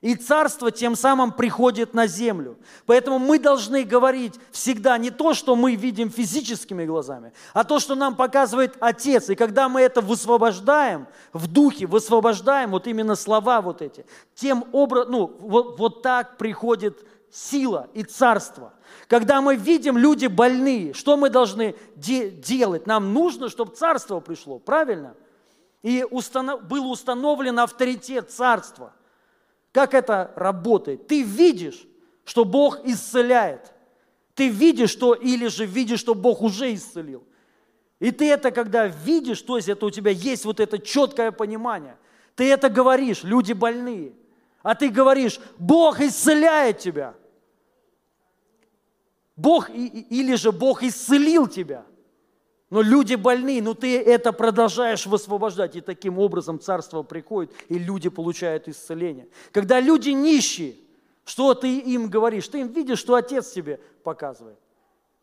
И царство тем самым приходит на землю. Поэтому мы должны говорить всегда не то, что мы видим физическими глазами, а то, что нам показывает Отец. И когда мы это высвобождаем, в духе высвобождаем, вот именно слова вот эти, тем образом, ну, вот, вот так приходит сила и царство. Когда мы видим люди больные, что мы должны де- делать? Нам нужно, чтобы царство пришло, правильно? И установ... был установлен авторитет царства. Как это работает? Ты видишь, что Бог исцеляет. Ты видишь, что или же видишь, что Бог уже исцелил. И ты это, когда видишь, то есть это у тебя есть вот это четкое понимание. Ты это говоришь, люди больные. А ты говоришь, Бог исцеляет тебя. Бог, или же Бог исцелил тебя. Но люди больны, но ты это продолжаешь высвобождать. И таким образом царство приходит, и люди получают исцеление. Когда люди нищие, что ты им говоришь? Ты им видишь, что Отец тебе показывает.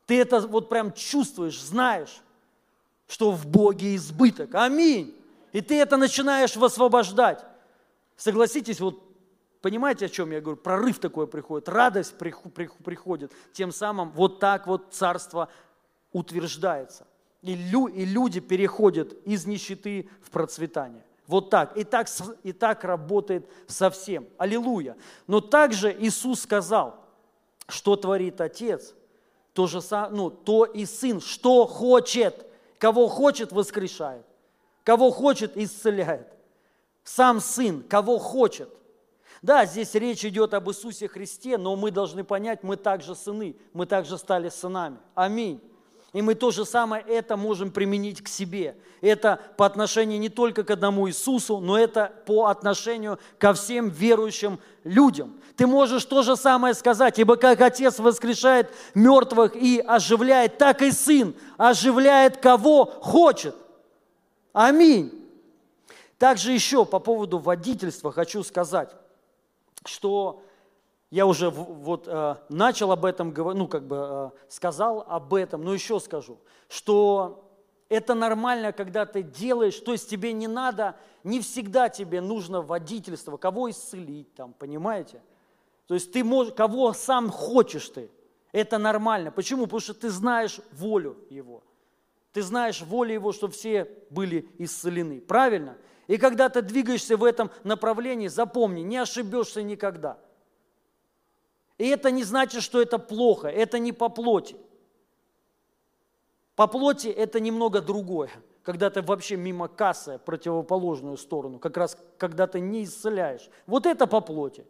Ты это вот прям чувствуешь, знаешь, что в Боге избыток. Аминь. И ты это начинаешь высвобождать. Согласитесь, вот Понимаете, о чем я говорю? Прорыв такой приходит, радость приходит. Тем самым вот так вот царство утверждается. И, лю, и люди переходят из нищеты в процветание. Вот так. И так, и так работает совсем. Аллилуйя. Но также Иисус сказал, что творит Отец, то же ну, то и Сын, что хочет. Кого хочет, воскрешает. Кого хочет, исцеляет. Сам Сын, кого хочет – Да, здесь речь идет об Иисусе Христе, но мы должны понять, мы также сыны, мы также стали сынами. Аминь. И мы то же самое это можем применить к себе. Это по отношению не только к одному Иисусу, но это по отношению ко всем верующим людям. Ты можешь то же самое сказать, ибо как Отец воскрешает мертвых и оживляет, так и Сын оживляет кого хочет. Аминь. Также еще по поводу водительства хочу сказать, что я уже вот э, начал об этом ну как бы э, сказал об этом, но еще скажу, что это нормально, когда ты делаешь, то есть тебе не надо, не всегда тебе нужно водительство, кого исцелить там, понимаете? То есть ты можешь, кого сам хочешь ты, это нормально. Почему? Потому что ты знаешь волю Его. Ты знаешь волю Его, чтобы все были исцелены. Правильно? И когда ты двигаешься в этом направлении, запомни, не ошибешься никогда – и это не значит, что это плохо, это не по плоти. По плоти это немного другое, когда ты вообще мимо кассы, противоположную сторону, как раз когда ты не исцеляешь. Вот это по плоти.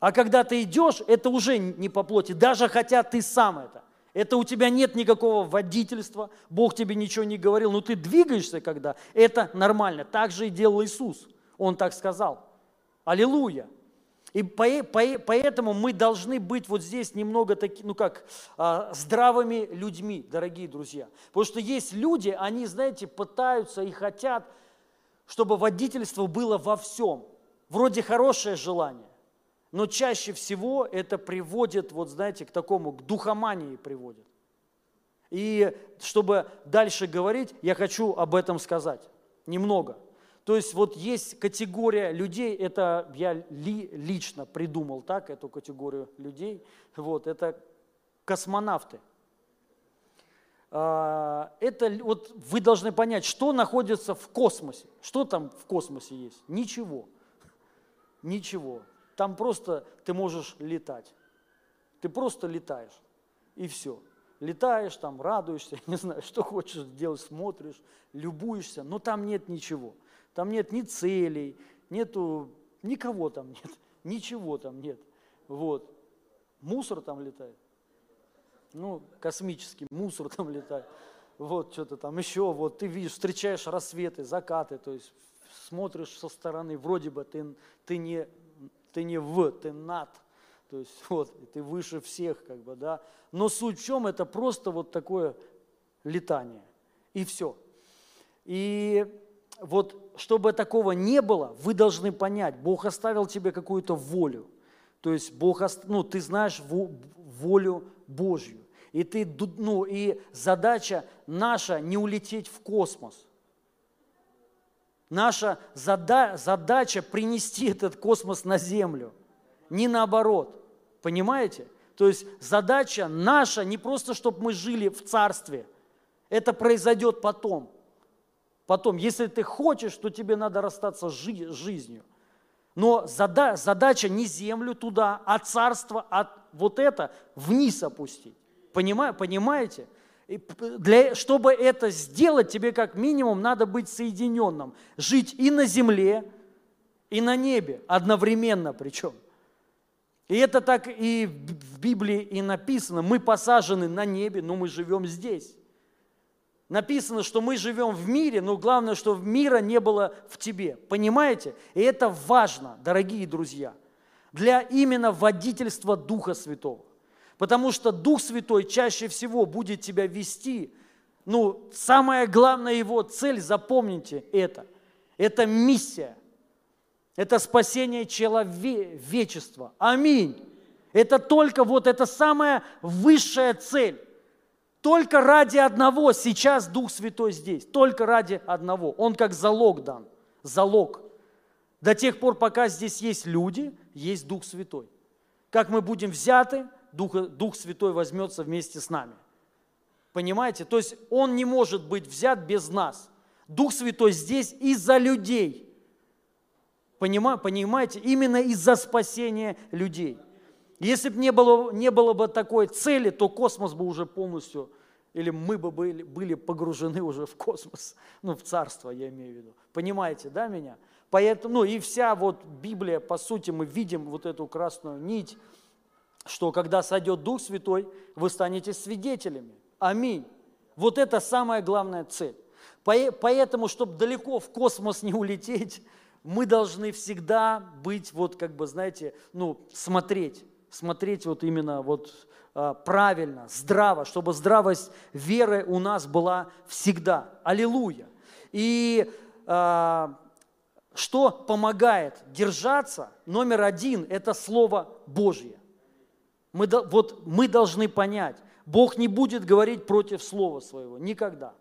А когда ты идешь, это уже не по плоти, даже хотя ты сам это. Это у тебя нет никакого водительства, Бог тебе ничего не говорил, но ты двигаешься когда, это нормально. Так же и делал Иисус, Он так сказал. Аллилуйя. И поэтому мы должны быть вот здесь немного такими, ну как, а, здравыми людьми, дорогие друзья. Потому что есть люди, они, знаете, пытаются и хотят, чтобы водительство было во всем. Вроде хорошее желание, но чаще всего это приводит, вот знаете, к такому, к духомании приводит. И чтобы дальше говорить, я хочу об этом сказать немного – то есть вот есть категория людей, это я ли, лично придумал так, эту категорию людей, вот, это космонавты. А, это вот вы должны понять, что находится в космосе. Что там в космосе есть? Ничего. Ничего. Там просто ты можешь летать. Ты просто летаешь. И все. Летаешь там, радуешься, не знаю, что хочешь делать, смотришь, любуешься, но там нет ничего. Там нет ни целей, нету, никого там нет, ничего там нет. Вот. Мусор там летает. Ну, космический мусор там летает. Вот что-то там еще, вот ты видишь, встречаешь рассветы, закаты, то есть смотришь со стороны, вроде бы ты, ты, не, ты не в, ты над, то есть вот, ты выше всех, как бы, да. Но суть в чем, это просто вот такое летание, и все. И вот чтобы такого не было, вы должны понять, Бог оставил тебе какую-то волю. То есть Бог, ну, ты знаешь волю Божью. И, ты, ну, и задача наша не улететь в космос. Наша зада, задача принести этот космос на Землю, не наоборот. Понимаете? То есть задача наша не просто, чтобы мы жили в царстве. Это произойдет потом – Потом, если ты хочешь, то тебе надо расстаться с жизнью. Но зада, задача не землю туда, а царство, а вот это вниз опустить. Понимаю, понимаете? И для, чтобы это сделать, тебе как минимум надо быть соединенным. Жить и на земле, и на небе, одновременно причем. И это так и в Библии и написано. Мы посажены на небе, но мы живем здесь написано, что мы живем в мире, но главное, что мира не было в тебе. Понимаете? И это важно, дорогие друзья, для именно водительства Духа Святого. Потому что Дух Святой чаще всего будет тебя вести. Ну, самая главная его цель, запомните это, это миссия. Это спасение человечества. Аминь. Это только вот, это самая высшая цель. Только ради одного сейчас Дух Святой здесь. Только ради одного. Он как залог дан. Залог. До тех пор, пока здесь есть люди, есть Дух Святой. Как мы будем взяты, Дух, Дух Святой возьмется вместе с нами. Понимаете? То есть Он не может быть взят без нас. Дух Святой здесь из-за людей. Понимаете? Именно из-за спасения людей. Если бы не было, не было бы такой цели, то космос бы уже полностью, или мы бы были, были погружены уже в космос, ну, в царство, я имею в виду. Понимаете, да, меня? Поэтому, ну и вся вот Библия, по сути, мы видим вот эту красную нить, что когда сойдет Дух Святой, вы станете свидетелями. Аминь. Вот это самая главная цель. Поэтому, чтобы далеко в космос не улететь, мы должны всегда быть, вот как бы, знаете, ну, смотреть, смотреть вот именно вот а, правильно, здраво, чтобы здравость веры у нас была всегда. Аллилуйя. И а, что помогает держаться? Номер один – это Слово Божье. Мы, вот мы должны понять, Бог не будет говорить против Слова Своего, никогда.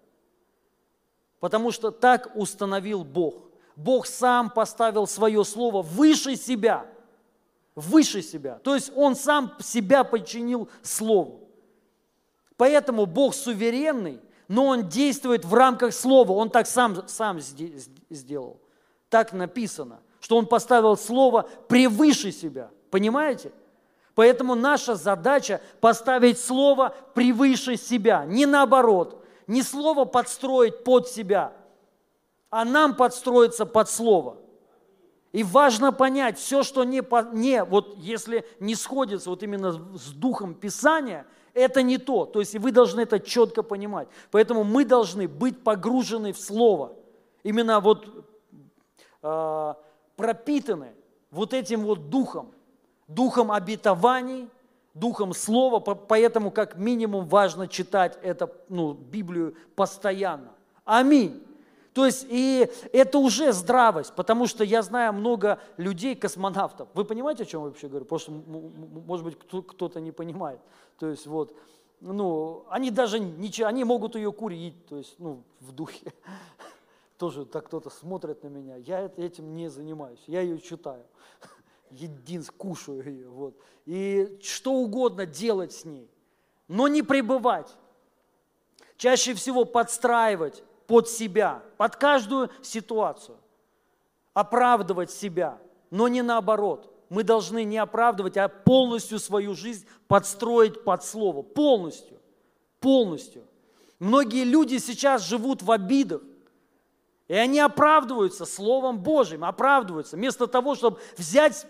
Потому что так установил Бог. Бог сам поставил свое Слово выше себя. Выше себя. То есть Он сам себя подчинил Слову. Поэтому Бог суверенный, но Он действует в рамках Слова. Он так сам, сам сделал. Так написано, что Он поставил Слово превыше себя. Понимаете? Поэтому наша задача поставить Слово превыше себя, не наоборот, не Слово подстроить под себя, а нам подстроиться под Слово. И важно понять, все, что не, не, вот если не сходится вот именно с духом Писания, это не то. То есть вы должны это четко понимать. Поэтому мы должны быть погружены в Слово. Именно вот э, пропитаны вот этим вот духом, духом обетований, духом слова, поэтому как минимум важно читать это, ну, Библию постоянно. Аминь. То есть и это уже здравость, потому что я знаю много людей, космонавтов. Вы понимаете, о чем я вообще говорю? Просто, может быть, кто-то не понимает. То есть вот, ну, они даже ничего, они могут ее курить, то есть, ну, в духе тоже так кто-то смотрит на меня, я этим не занимаюсь, я ее читаю, единственное, кушаю ее, вот. И что угодно делать с ней, но не пребывать. Чаще всего подстраивать под себя, под каждую ситуацию. Оправдывать себя, но не наоборот. Мы должны не оправдывать, а полностью свою жизнь подстроить под Слово. Полностью. Полностью. Многие люди сейчас живут в обидах, и они оправдываются Словом Божьим, оправдываются, вместо того, чтобы взять,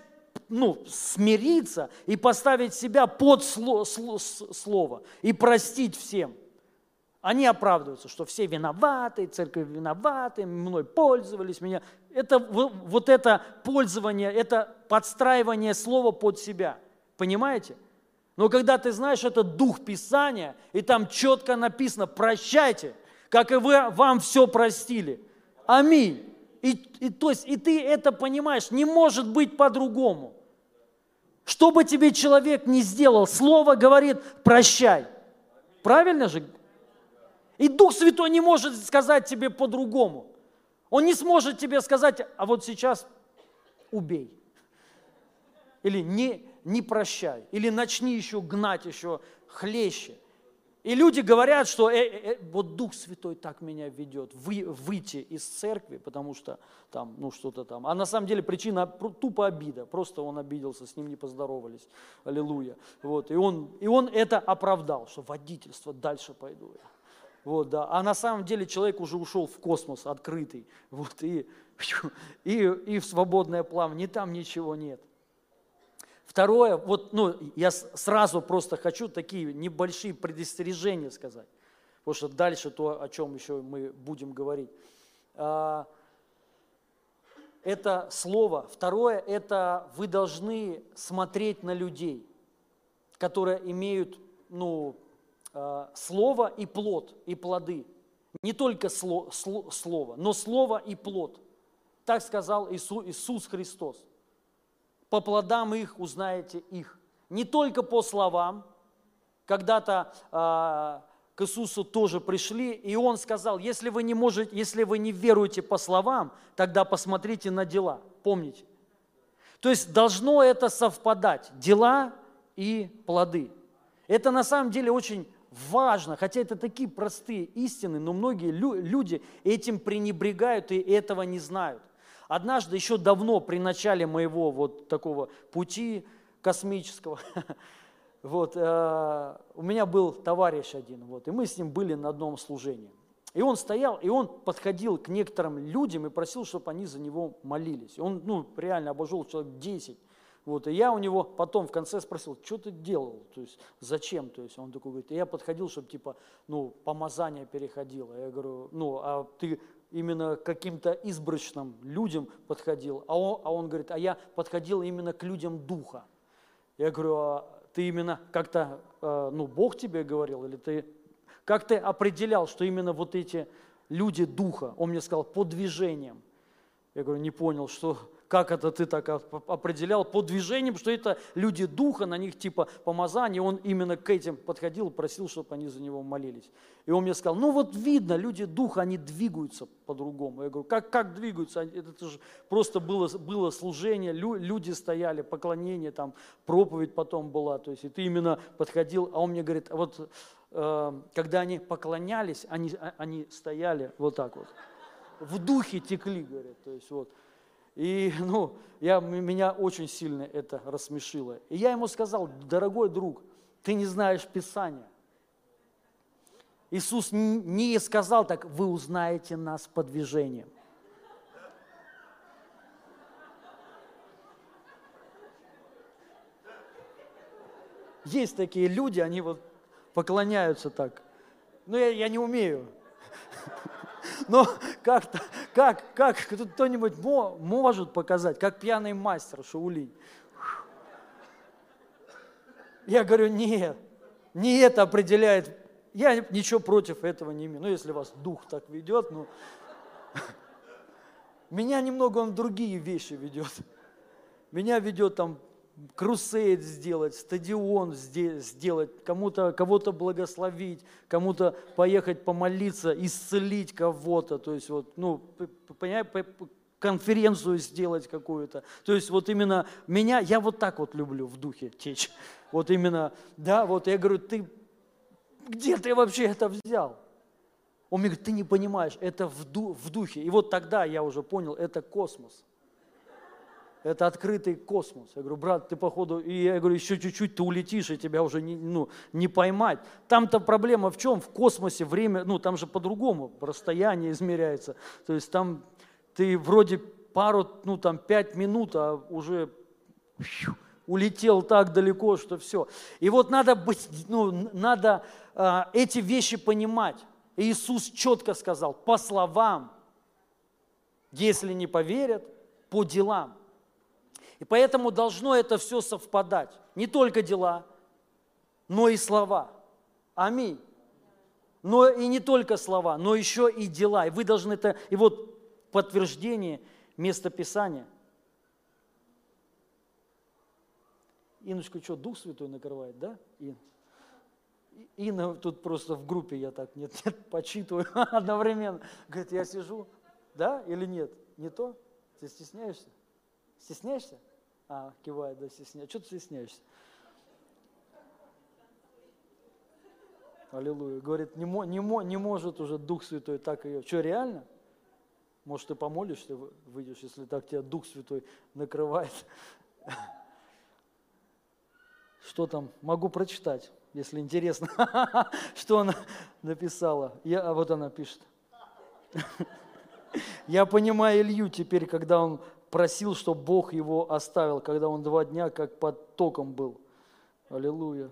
ну, смириться и поставить себя под Слово и простить всем. Они оправдываются, что все виноваты, церковь виноваты, мной пользовались, меня. Это вот это пользование, это подстраивание слова под себя. Понимаете? Но когда ты знаешь, это дух Писания, и там четко написано, прощайте, как и вы, вам все простили – Аминь. И, и, то есть, и ты это понимаешь, не может быть по-другому. Что бы тебе человек не сделал, Слово говорит «прощай». Правильно же? И Дух Святой не может сказать тебе по-другому. Он не сможет тебе сказать, а вот сейчас убей. Или не, не прощай. Или начни еще гнать еще хлеще. И люди говорят, что э, э, э, вот Дух Святой так меня ведет, вы, выйти из церкви, потому что там, ну что-то там. А на самом деле причина тупо обида, просто он обиделся, с ним не поздоровались. Аллилуйя. Вот, и, он, и он это оправдал, что водительство, дальше пойду я. Вот, да. А на самом деле человек уже ушел в космос открытый, вот, и, и, и в свободное плавание, там ничего нет. Второе, вот, ну, я сразу просто хочу такие небольшие предостережения сказать, потому что дальше то, о чем еще мы будем говорить. А, это слово. Второе, это вы должны смотреть на людей, которые имеют, ну, слово и плод, и плоды. Не только слово, но слово и плод. Так сказал Иисус Христос по плодам их узнаете их. Не только по словам. Когда-то э, к Иисусу тоже пришли, и Он сказал, если вы не можете, если вы не веруете по словам, тогда посмотрите на дела. Помните? То есть должно это совпадать, дела и плоды. Это на самом деле очень важно, хотя это такие простые истины, но многие люди этим пренебрегают и этого не знают. Однажды, еще давно, при начале моего вот такого пути космического, вот, э, у меня был товарищ один, вот, и мы с ним были на одном служении. И он стоял, и он подходил к некоторым людям и просил, чтобы они за него молились. Он, ну, реально обожил человек 10. Вот, и я у него потом в конце спросил, что ты делал, то есть зачем, то есть он такой говорит, я подходил, чтобы типа, ну, помазание переходило. Я говорю, ну, а ты именно каким-то избрачным людям подходил, а он, а он говорит, а я подходил именно к людям духа. Я говорю, а ты именно как-то, э, ну, Бог тебе говорил, или ты, как ты определял, что именно вот эти люди духа? Он мне сказал, по движениям. Я говорю, не понял, что как это ты так определял по движениям, что это люди духа, на них типа помазание, он именно к этим подходил, просил, чтобы они за него молились. И он мне сказал, ну вот видно, люди духа, они двигаются по-другому. Я говорю, как, как двигаются? Это же просто было, было служение, люди стояли, поклонение, там проповедь потом была, то есть и ты именно подходил, а он мне говорит, а вот э, когда они поклонялись, они, а, они стояли вот так вот, в духе текли, говорят, то есть вот. И ну, я, меня очень сильно это рассмешило. И я ему сказал, дорогой друг, ты не знаешь Писания. Иисус не сказал так, вы узнаете нас по движениям. Есть такие люди, они вот поклоняются так. Но я, я не умею. Но как-то, как, как кто-нибудь может показать, как пьяный мастер Шаулинь? Я говорю, нет, не это определяет. Я ничего против этого не имею. Ну, если вас дух так ведет, ну... Меня немного он другие вещи ведет. Меня ведет там крусейд сделать, стадион сделать, кому-то, кого-то благословить, кому-то поехать помолиться, исцелить кого-то, то есть вот, ну, понимаете, конференцию сделать какую-то. То есть вот именно меня, я вот так вот люблю в духе течь. Вот именно, да, вот я говорю, ты, где ты вообще это взял? Он мне говорит, ты не понимаешь, это в, ду, в духе. И вот тогда я уже понял, это космос. Это открытый космос. Я говорю, брат, ты походу, и я говорю, еще чуть-чуть ты улетишь, и тебя уже не, ну, не поймать. Там-то проблема в чем? В космосе время, ну там же по-другому, расстояние измеряется. То есть там ты вроде пару, ну там пять минут, а уже улетел так далеко, что все. И вот надо быть, ну, надо а, эти вещи понимать. Иисус четко сказал, по словам, если не поверят, по делам. И поэтому должно это все совпадать. Не только дела, но и слова. Аминь. Но и не только слова, но еще и дела. И вы должны это, и вот подтверждение места Писания. Иночка что, Дух Святой накрывает, да? Ин? Инна тут просто в группе, я так, нет, нет, почитываю одновременно. Говорит, я сижу, да или нет? Не то? Ты стесняешься? Стесняешься? А, кивает, да, стесняешься. Что ты стесняешься? Аллилуйя. Говорит, не, не, не может уже Дух Святой так ее. Что, реально? Может, ты помолишься, выйдешь, если так тебя Дух Святой накрывает. Что там? Могу прочитать, если интересно, что она написала. Я, а вот она пишет. Я понимаю Илью теперь, когда он просил, чтобы Бог его оставил, когда он два дня как под током был. Аллилуйя.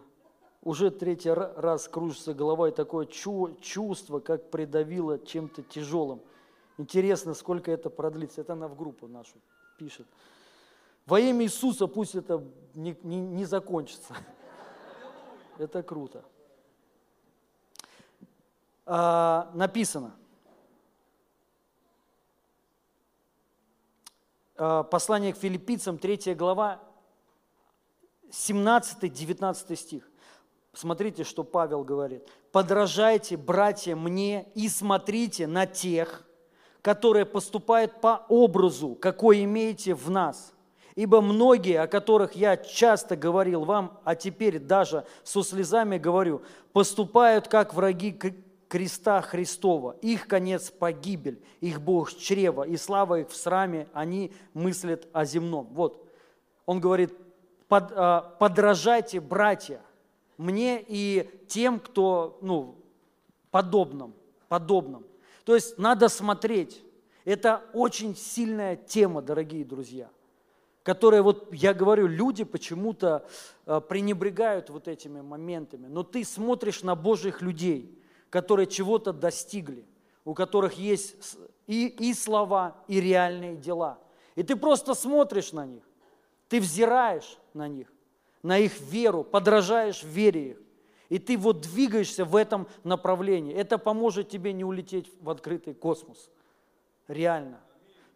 Уже третий раз кружится голова, и такое чувство, как придавило чем-то тяжелым. Интересно, сколько это продлится. Это она в группу нашу пишет. Во имя Иисуса пусть это не, не, не закончится. Это круто. А, написано – послание к филиппийцам, 3 глава, 17-19 стих. Смотрите, что Павел говорит. «Подражайте, братья, мне и смотрите на тех, которые поступают по образу, какой имеете в нас. Ибо многие, о которых я часто говорил вам, а теперь даже со слезами говорю, поступают как враги креста Христова. Их конец – погибель, их Бог – чрево, и слава их в сраме, они мыслят о земном. Вот, он говорит, под, а, подражайте, братья, мне и тем, кто, ну, подобным. подобном. То есть надо смотреть. Это очень сильная тема, дорогие друзья, которая, вот я говорю, люди почему-то э, пренебрегают вот этими моментами. Но ты смотришь на Божьих людей, которые чего-то достигли, у которых есть и, и слова, и реальные дела. И ты просто смотришь на них, ты взираешь на них, на их веру, подражаешь вере их. И ты вот двигаешься в этом направлении. Это поможет тебе не улететь в открытый космос. Реально.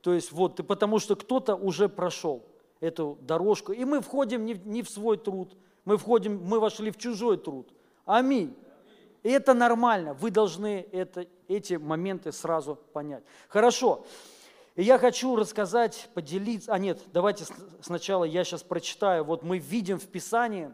То есть вот, ты, потому что кто-то уже прошел эту дорожку. И мы входим не, не в свой труд, мы входим, мы вошли в чужой труд. Аминь. И это нормально. Вы должны это, эти моменты сразу понять. Хорошо. Я хочу рассказать, поделиться. А нет, давайте сначала я сейчас прочитаю. Вот мы видим в Писании,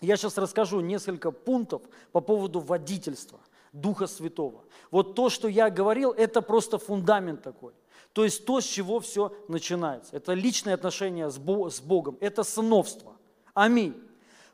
я сейчас расскажу несколько пунктов по поводу водительства Духа Святого. Вот то, что я говорил, это просто фундамент такой. То есть то, с чего все начинается. Это личные отношения с Богом, это сыновство. Аминь.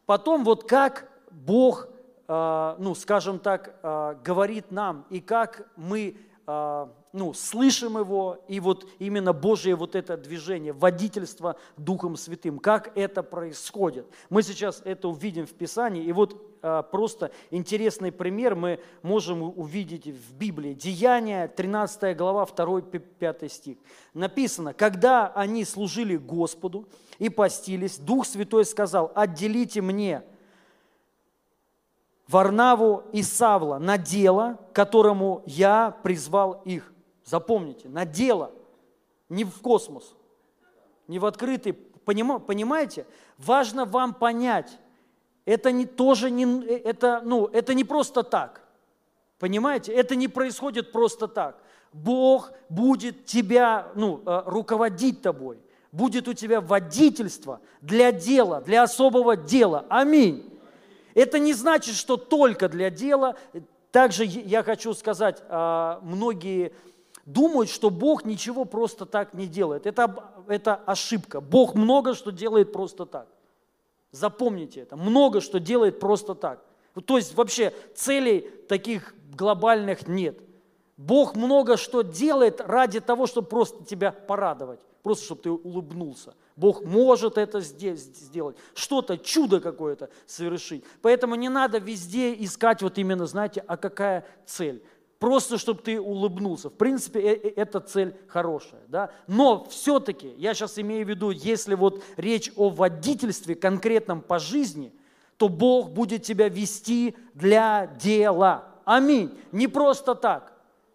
Потом вот как Бог, ну, скажем так, а, говорит нам, и как мы а, ну, слышим его, и вот именно Божье вот это движение, водительство Духом Святым, как это происходит. Мы сейчас это увидим в Писании, и вот просто интересный пример мы можем увидеть в Библии. Деяния, 13 глава, 2-5 стих. Написано, когда они служили Господу и постились, Дух Святой сказал, отделите мне Варнаву и Савла на дело, которому я призвал их. Запомните, на дело, не в космос, не в открытый. Понимаете? Важно вам понять, это не, тоже не, это, ну, это не просто так. Понимаете? Это не происходит просто так. Бог будет тебя, ну, э, руководить тобой. Будет у тебя водительство для дела, для особого дела. Аминь. Это не значит, что только для дела. Также я хочу сказать, а, многие думают, что Бог ничего просто так не делает. Это, это ошибка. Бог много что делает просто так. Запомните это. Много что делает просто так. То есть вообще целей таких глобальных нет. Бог много что делает ради того, чтобы просто тебя порадовать, просто чтобы ты улыбнулся. Бог может это сделать, что-то, чудо какое-то совершить. Поэтому не надо везде искать вот именно, знаете, а какая цель просто чтобы ты улыбнулся. В принципе, э, э, эта цель хорошая. Да? Но все-таки, я сейчас имею в виду, если вот речь о водительстве конкретном по жизни, то Бог будет тебя вести для дела. Аминь. Не просто так.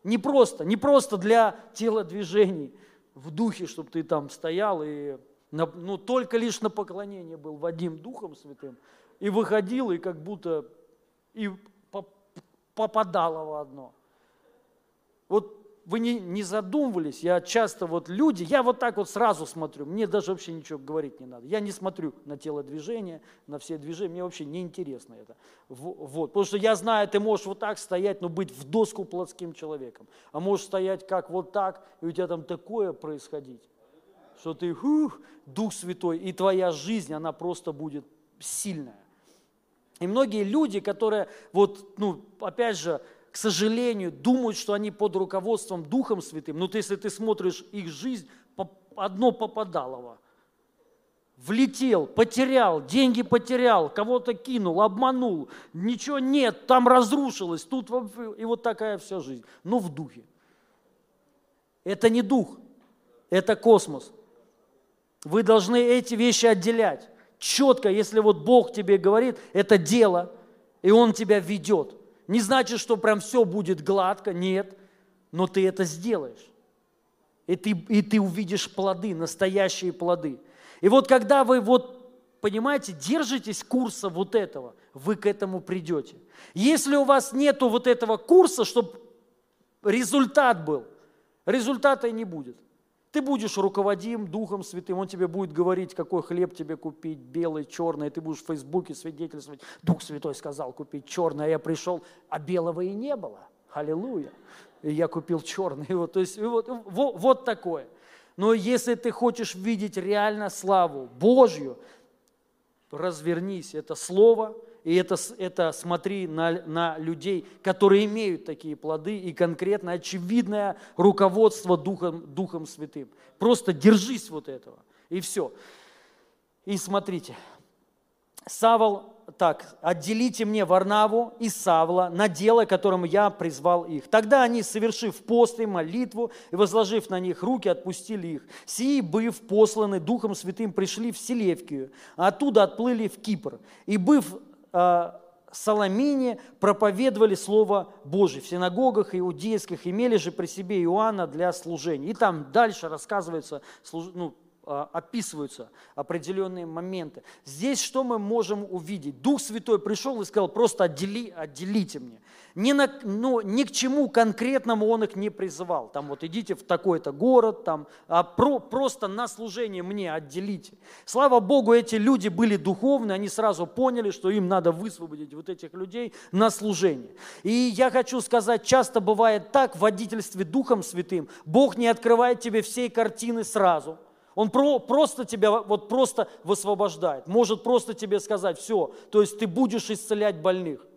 Не просто, не просто для телодвижений в духе, чтобы ты там стоял и ну, только лишь на поклонение был Вадим Духом Святым и выходил, и как будто и попадало в одно. Вот вы не, не задумывались, я часто вот люди, я вот так вот сразу смотрю, мне даже вообще ничего говорить не надо. Я не смотрю на телодвижение, на все движения, мне вообще не интересно это. Вот, потому что я знаю, ты можешь вот так стоять, но быть в доску плотским человеком, а можешь стоять как вот так, и у тебя там такое происходить, что ты, хух, Дух Святой, и твоя жизнь, она просто будет сильная. И многие люди, которые вот, ну, опять же, сожалению, думают, что они под руководством Духом Святым. Но если ты смотришь их жизнь, одно попадалово. Влетел, потерял, деньги потерял, кого-то кинул, обманул, ничего нет, там разрушилось, тут и вот такая вся жизнь. Но в духе. Это не дух, это космос. Вы должны эти вещи отделять. Четко, если вот Бог тебе говорит, это дело, и Он тебя ведет. Не значит, что прям все будет гладко, нет, но ты это сделаешь. И ты, и ты увидишь плоды, настоящие плоды. И вот когда вы вот, понимаете, держитесь курса вот этого, вы к этому придете. Если у вас нету вот этого курса, чтобы результат был, результата и не будет. Ты будешь руководим Духом Святым, Он тебе будет говорить, какой хлеб тебе купить, белый, черный, и ты будешь в Фейсбуке свидетельствовать, Дух Святой сказал купить черный, а я пришел, а белого и не было. Аллилуйя. И я купил черный. Вот, то есть вот, вот, вот такое. Но если ты хочешь видеть реально славу Божью, развернись. Это Слово, и это, это смотри на, на людей, которые имеют такие плоды и конкретно очевидное руководство Духом, Духом Святым. Просто держись вот этого, и все. И смотрите, Савол так, отделите мне Варнаву и Савла на дело, которому я призвал их. Тогда они, совершив пост и молитву и возложив на них руки, отпустили их. Сии, быв посланы Духом Святым, пришли в Селевкию, а оттуда отплыли в Кипр. И, быв Соломине, проповедовали Слово Божие в синагогах иудейских, имели же при себе Иоанна для служения. И там дальше рассказывается, ну, описываются определенные моменты. Здесь что мы можем увидеть? Дух Святой пришел и сказал, просто отдели, отделите мне. Ни, на, ну, ни к чему конкретному он их не призывал. Там вот идите в такой-то город, там, а про, просто на служение мне отделите. Слава Богу, эти люди были духовны, они сразу поняли, что им надо высвободить вот этих людей на служение. И я хочу сказать, часто бывает так в водительстве Духом Святым, Бог не открывает тебе всей картины сразу – он про, просто тебя вот просто высвобождает. Может просто тебе сказать, все, то есть ты будешь исцелять больных.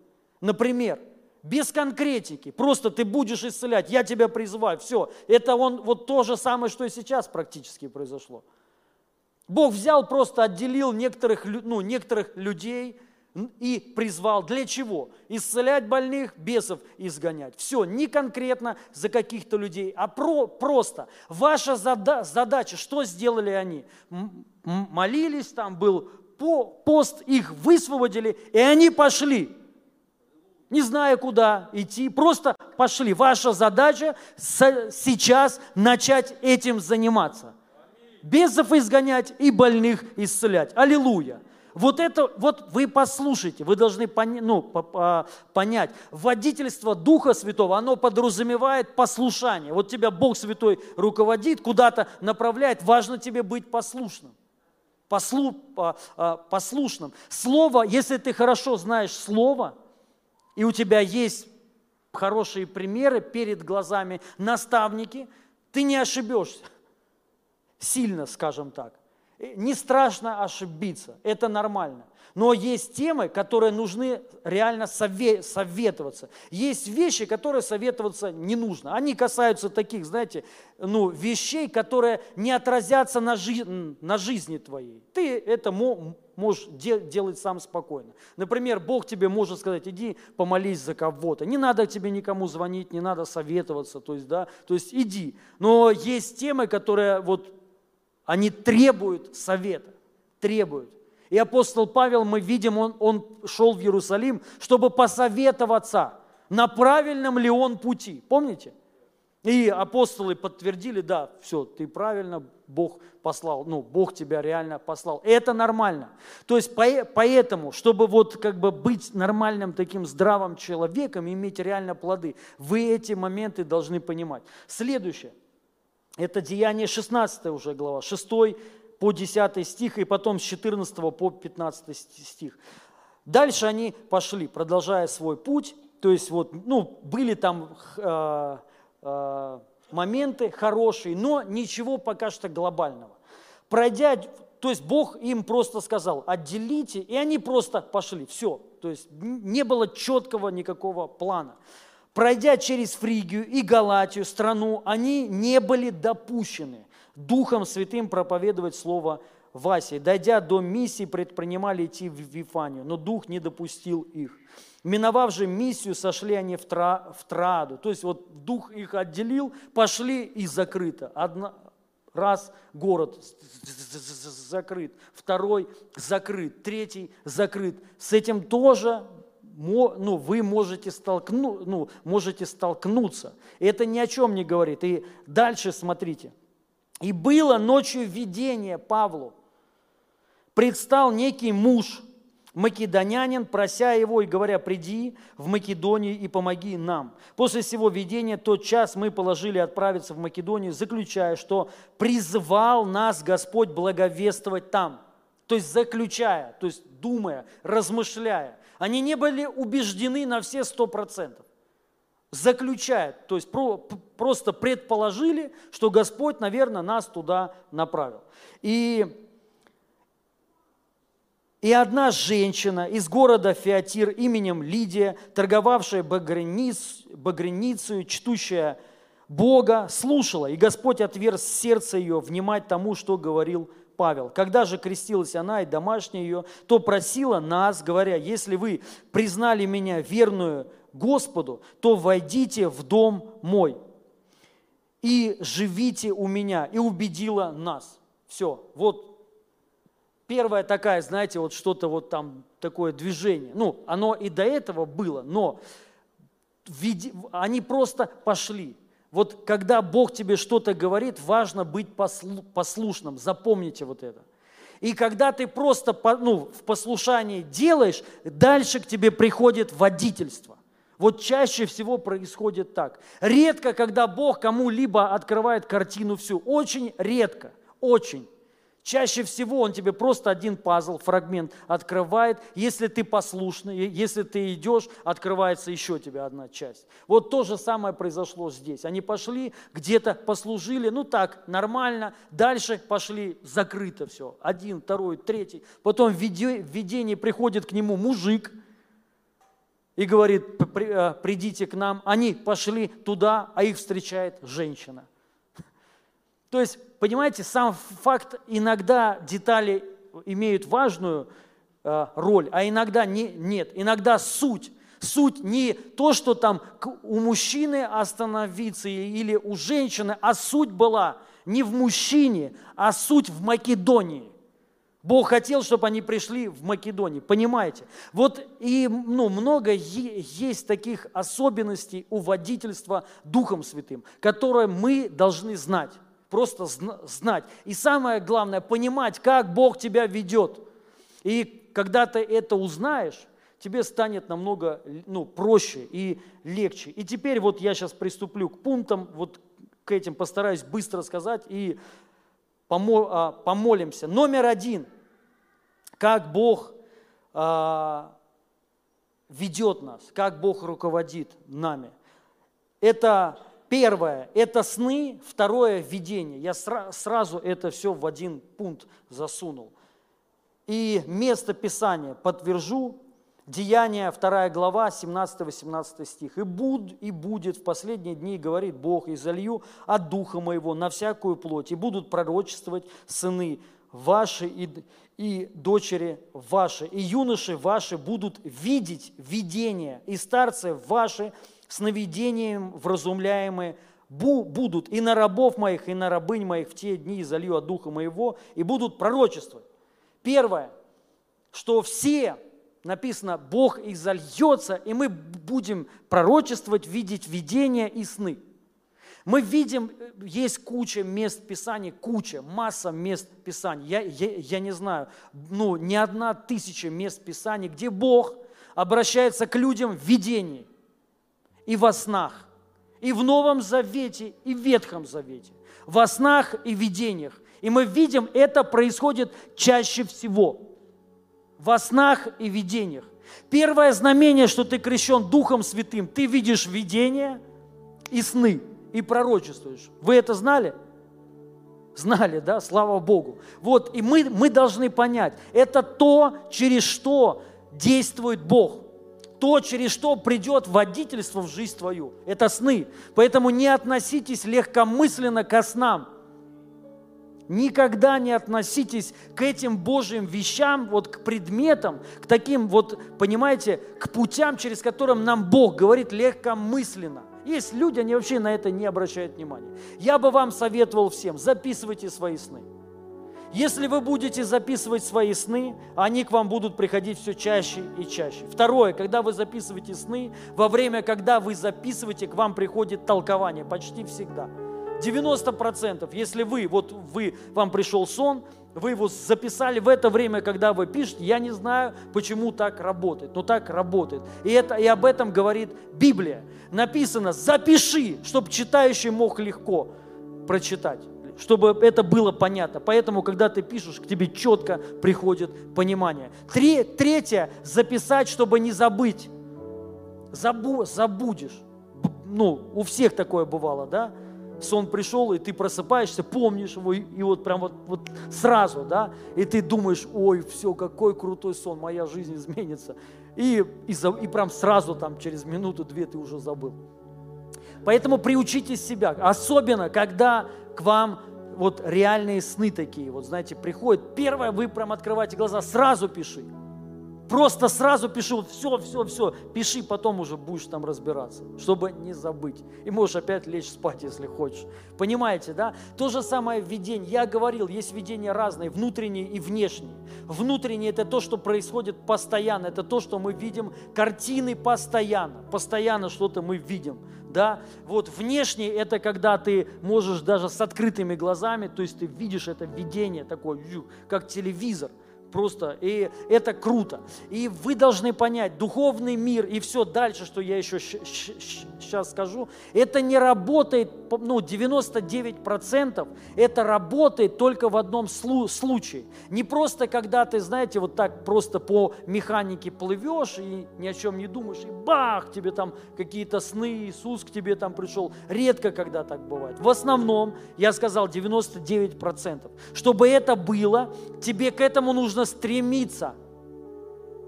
Например, без конкретики, просто ты будешь исцелять, я тебя призываю, все. Это он, вот то же самое, что и сейчас практически произошло. Бог взял, просто отделил некоторых, ну, некоторых людей – и призвал для чего? Исцелять больных, бесов изгонять. Все, не конкретно за каких-то людей, а про, просто. Ваша зада, задача, что сделали они? молились, там был по, пост, их высвободили, и они пошли. Не зная, куда идти, просто пошли. Ваша задача сейчас начать этим заниматься. Бесов изгонять и больных исцелять. Аллилуйя. Вот это, вот вы послушайте, вы должны поня, ну, понять, водительство Духа Святого, оно подразумевает послушание. Вот тебя Бог Святой руководит, куда-то направляет, важно тебе быть послушным. Послу, а, послушным. Слово, если ты хорошо знаешь Слово, и у тебя есть хорошие примеры перед глазами, наставники, ты не ошибешься. Сильно, скажем так. Э, не страшно ошибиться, это нормально. Но есть темы, которые нужны реально советоваться. Есть вещи, которые советоваться не нужно. Они касаются таких, знаете, ну, вещей, которые не отразятся на, жи на жизни твоей. Ты это можешь делать сам спокойно. Например, Бог тебе может сказать, иди помолись за кого-то. Не надо тебе никому звонить, не надо советоваться, то есть, да, то есть иди. Но есть темы, которые вот они требуют совета, требуют. И апостол Павел, мы видим, он, он шел в Иерусалим, чтобы посоветоваться, на правильном ли он пути. Помните? И апостолы подтвердили, да, все, ты правильно, Бог послал, ну, Бог тебя реально послал. Это нормально. То есть поэтому, чтобы вот как бы быть нормальным таким здравым человеком, иметь реально плоды, вы эти моменты должны понимать. Следующее. Это Деяние 16 уже глава, 6 по 10 стих, и потом с 14 по 15 стих. Дальше они пошли, продолжая свой путь, то есть вот, ну, были там э, э, моменты хорошие, но ничего пока что глобального. Пройдя, то есть Бог им просто сказал, отделите, и они просто пошли, все. То есть не было четкого никакого плана. Пройдя через Фригию и Галатию, страну, они не были допущены Духом Святым проповедовать Слово в. Дойдя до миссии, предпринимали идти в Вифанию, но Дух не допустил их. Миновав же миссию, сошли они в, тра, в Траду. То есть вот Дух их отделил, пошли и закрыто. Одна, раз город закрыт, второй закрыт, третий закрыт. С этим тоже ну, вы можете, столкну, ну, можете столкнуться. Это ни о чем не говорит. И дальше смотрите. «И было ночью видение Павлу. Предстал некий муж, македонянин, прося его и говоря, приди в Македонию и помоги нам. После всего видения тот час мы положили отправиться в Македонию, заключая, что призвал нас Господь благовествовать там. То есть заключая, то есть думая, размышляя. Они не были убеждены на все сто процентов. Заключают, то есть про, просто предположили, что Господь, наверное, нас туда направил. И И одна женщина из города Феатир именем Лидия, торговавшая багряниц, багряницей, чтущая Бога, слушала, и Господь отверз сердце ее внимать тому, что говорил Павел. Когда же крестилась она и домашняя ее, то просила нас, говоря, если вы признали меня верную Господу, то войдите в дом мой и живите у меня, и убедила нас. Все, вот первая такая, знаете, вот что-то вот там, такое движение. Ну, оно и до этого было, но они просто пошли. Вот когда Бог тебе что-то говорит, важно быть послушным, запомните вот это. И когда ты просто ну, в послушании делаешь, дальше к тебе приходит водительство. Вот чаще всего происходит так. Редко, когда Бог кому-либо открывает картину всю. Очень редко, очень. Чаще всего он тебе просто один пазл, фрагмент открывает. Если ты послушный, если ты идешь, открывается еще тебе одна часть. Вот то же самое произошло здесь. Они пошли, где-то послужили, ну так, нормально. Дальше пошли, закрыто все. Один, второй, третий. Потом в видении приходит к нему мужик и говорит, э, придите к нам. Они пошли туда, а их встречает женщина. То есть, понимаете, сам факт, иногда детали имеют важную э, роль, а иногда не, нет. Иногда суть. Суть не то, что там у мужчины остановиться или у женщины, а суть была не в мужчине, а суть в Македонии. Бог хотел, чтобы они пришли в Македонию, понимаете? Вот и ну, много есть таких особенностей у водительства Духом Святым, которые мы должны знать просто знать. И самое главное, понимать, как Бог тебя ведет. И когда ты это узнаешь, тебе станет намного ну, проще и легче. И теперь вот я сейчас приступлю к пунктам, вот к этим постараюсь быстро сказать и а, помолимся. Номер один. Как Бог а, ведет нас, как Бог руководит нами. Это Первое – это сны, второе – видение. Я сразу это все в один пункт засунул. И место Писания подтвержу, Деяния, 2 глава, 17-18 стих. «И, буд, «И будет в последние дни, говорит Бог, и залью от Духа Моего на всякую плоть, и будут пророчествовать сыны ваши и, и дочери ваши, и юноши ваши будут видеть видения, и старцы ваши сновидением вразумляемые будут и на рабов моих, и на рабынь моих в те дни залью от Духа моего, и будут пророчествовать. Первое, что все, написано, Бог изольется, и мы будем пророчествовать, видеть видения и сны. Мы видим, есть куча мест Писания, куча, масса мест Писания. Я, я, я не знаю, ну, не одна тысяча мест Писания, где Бог обращается к людям в видении и во снах, и в Новом Завете, и в Ветхом Завете, во снах и видениях. И мы видим, это происходит чаще всего во снах и видениях. Первое знамение, что ты крещен Духом Святым, ты видишь видения и сны, и пророчествуешь. Вы это знали? Знали, да? Слава Богу. Вот, и мы, мы должны понять, это то, через что действует Бог то, через что придет водительство в жизнь твою. Это сны. Поэтому не относитесь легкомысленно ко снам. Никогда не относитесь к этим Божьим вещам, вот к предметам, к таким вот, понимаете, к путям, через которым нам Бог говорит легкомысленно. Есть люди, они вообще на это не обращают внимания. Я бы вам советовал всем, записывайте свои сны. Если вы будете записывать свои сны, они к вам будут приходить все чаще и чаще. Второе, когда вы записываете сны, во время, когда вы записываете, к вам приходит толкование почти всегда. 90%, если вы, вот вы, вам пришел сон, вы его записали в это время, когда вы пишете, я не знаю, почему так работает, но так работает. И, это, и об этом говорит Библия. Написано, запиши, чтобы читающий мог легко прочитать чтобы это было понятно. Поэтому, когда ты пишешь, к тебе четко приходит понимание. Три, третье, записать, чтобы не забыть. Забу, забудешь. Ну, у всех такое бывало, да? сон пришел, и ты просыпаешься, помнишь его, и, вот прям вот, вот сразу, да, и ты думаешь, ой, все, какой крутой сон, моя жизнь изменится. И, и, и прям сразу там через минуту-две ты уже забыл. Поэтому приучите себя, особенно когда к вам вот реальные сны такие, вот знаете, приходят, первое, вы прям открываете глаза, сразу пиши. Просто сразу вот все, все, все, пиши, потом уже будешь там разбираться, чтобы не забыть. И можешь опять лечь спать, если хочешь. Понимаете, да? То же самое видение. Я говорил, есть видения разные, внутренние и внешние. Внутренние – это то, что происходит постоянно, это то, что мы видим, картины постоянно, постоянно что-то мы видим да, вот внешне это когда ты можешь даже с открытыми глазами, то есть ты видишь это видение такое, как телевизор, просто, и это круто. И вы должны понять, духовный мир и все дальше, что я еще сейчас скажу, это не работает, ну, 99% это работает только в одном случае. Не просто, когда ты, знаете, вот так просто по механике плывешь и ни о чем не думаешь, и бах, тебе там какие-то сны, Иисус к тебе там пришел. Редко, когда так бывает. В основном, я сказал, 99%. Чтобы это было, тебе к этому нужно стремиться.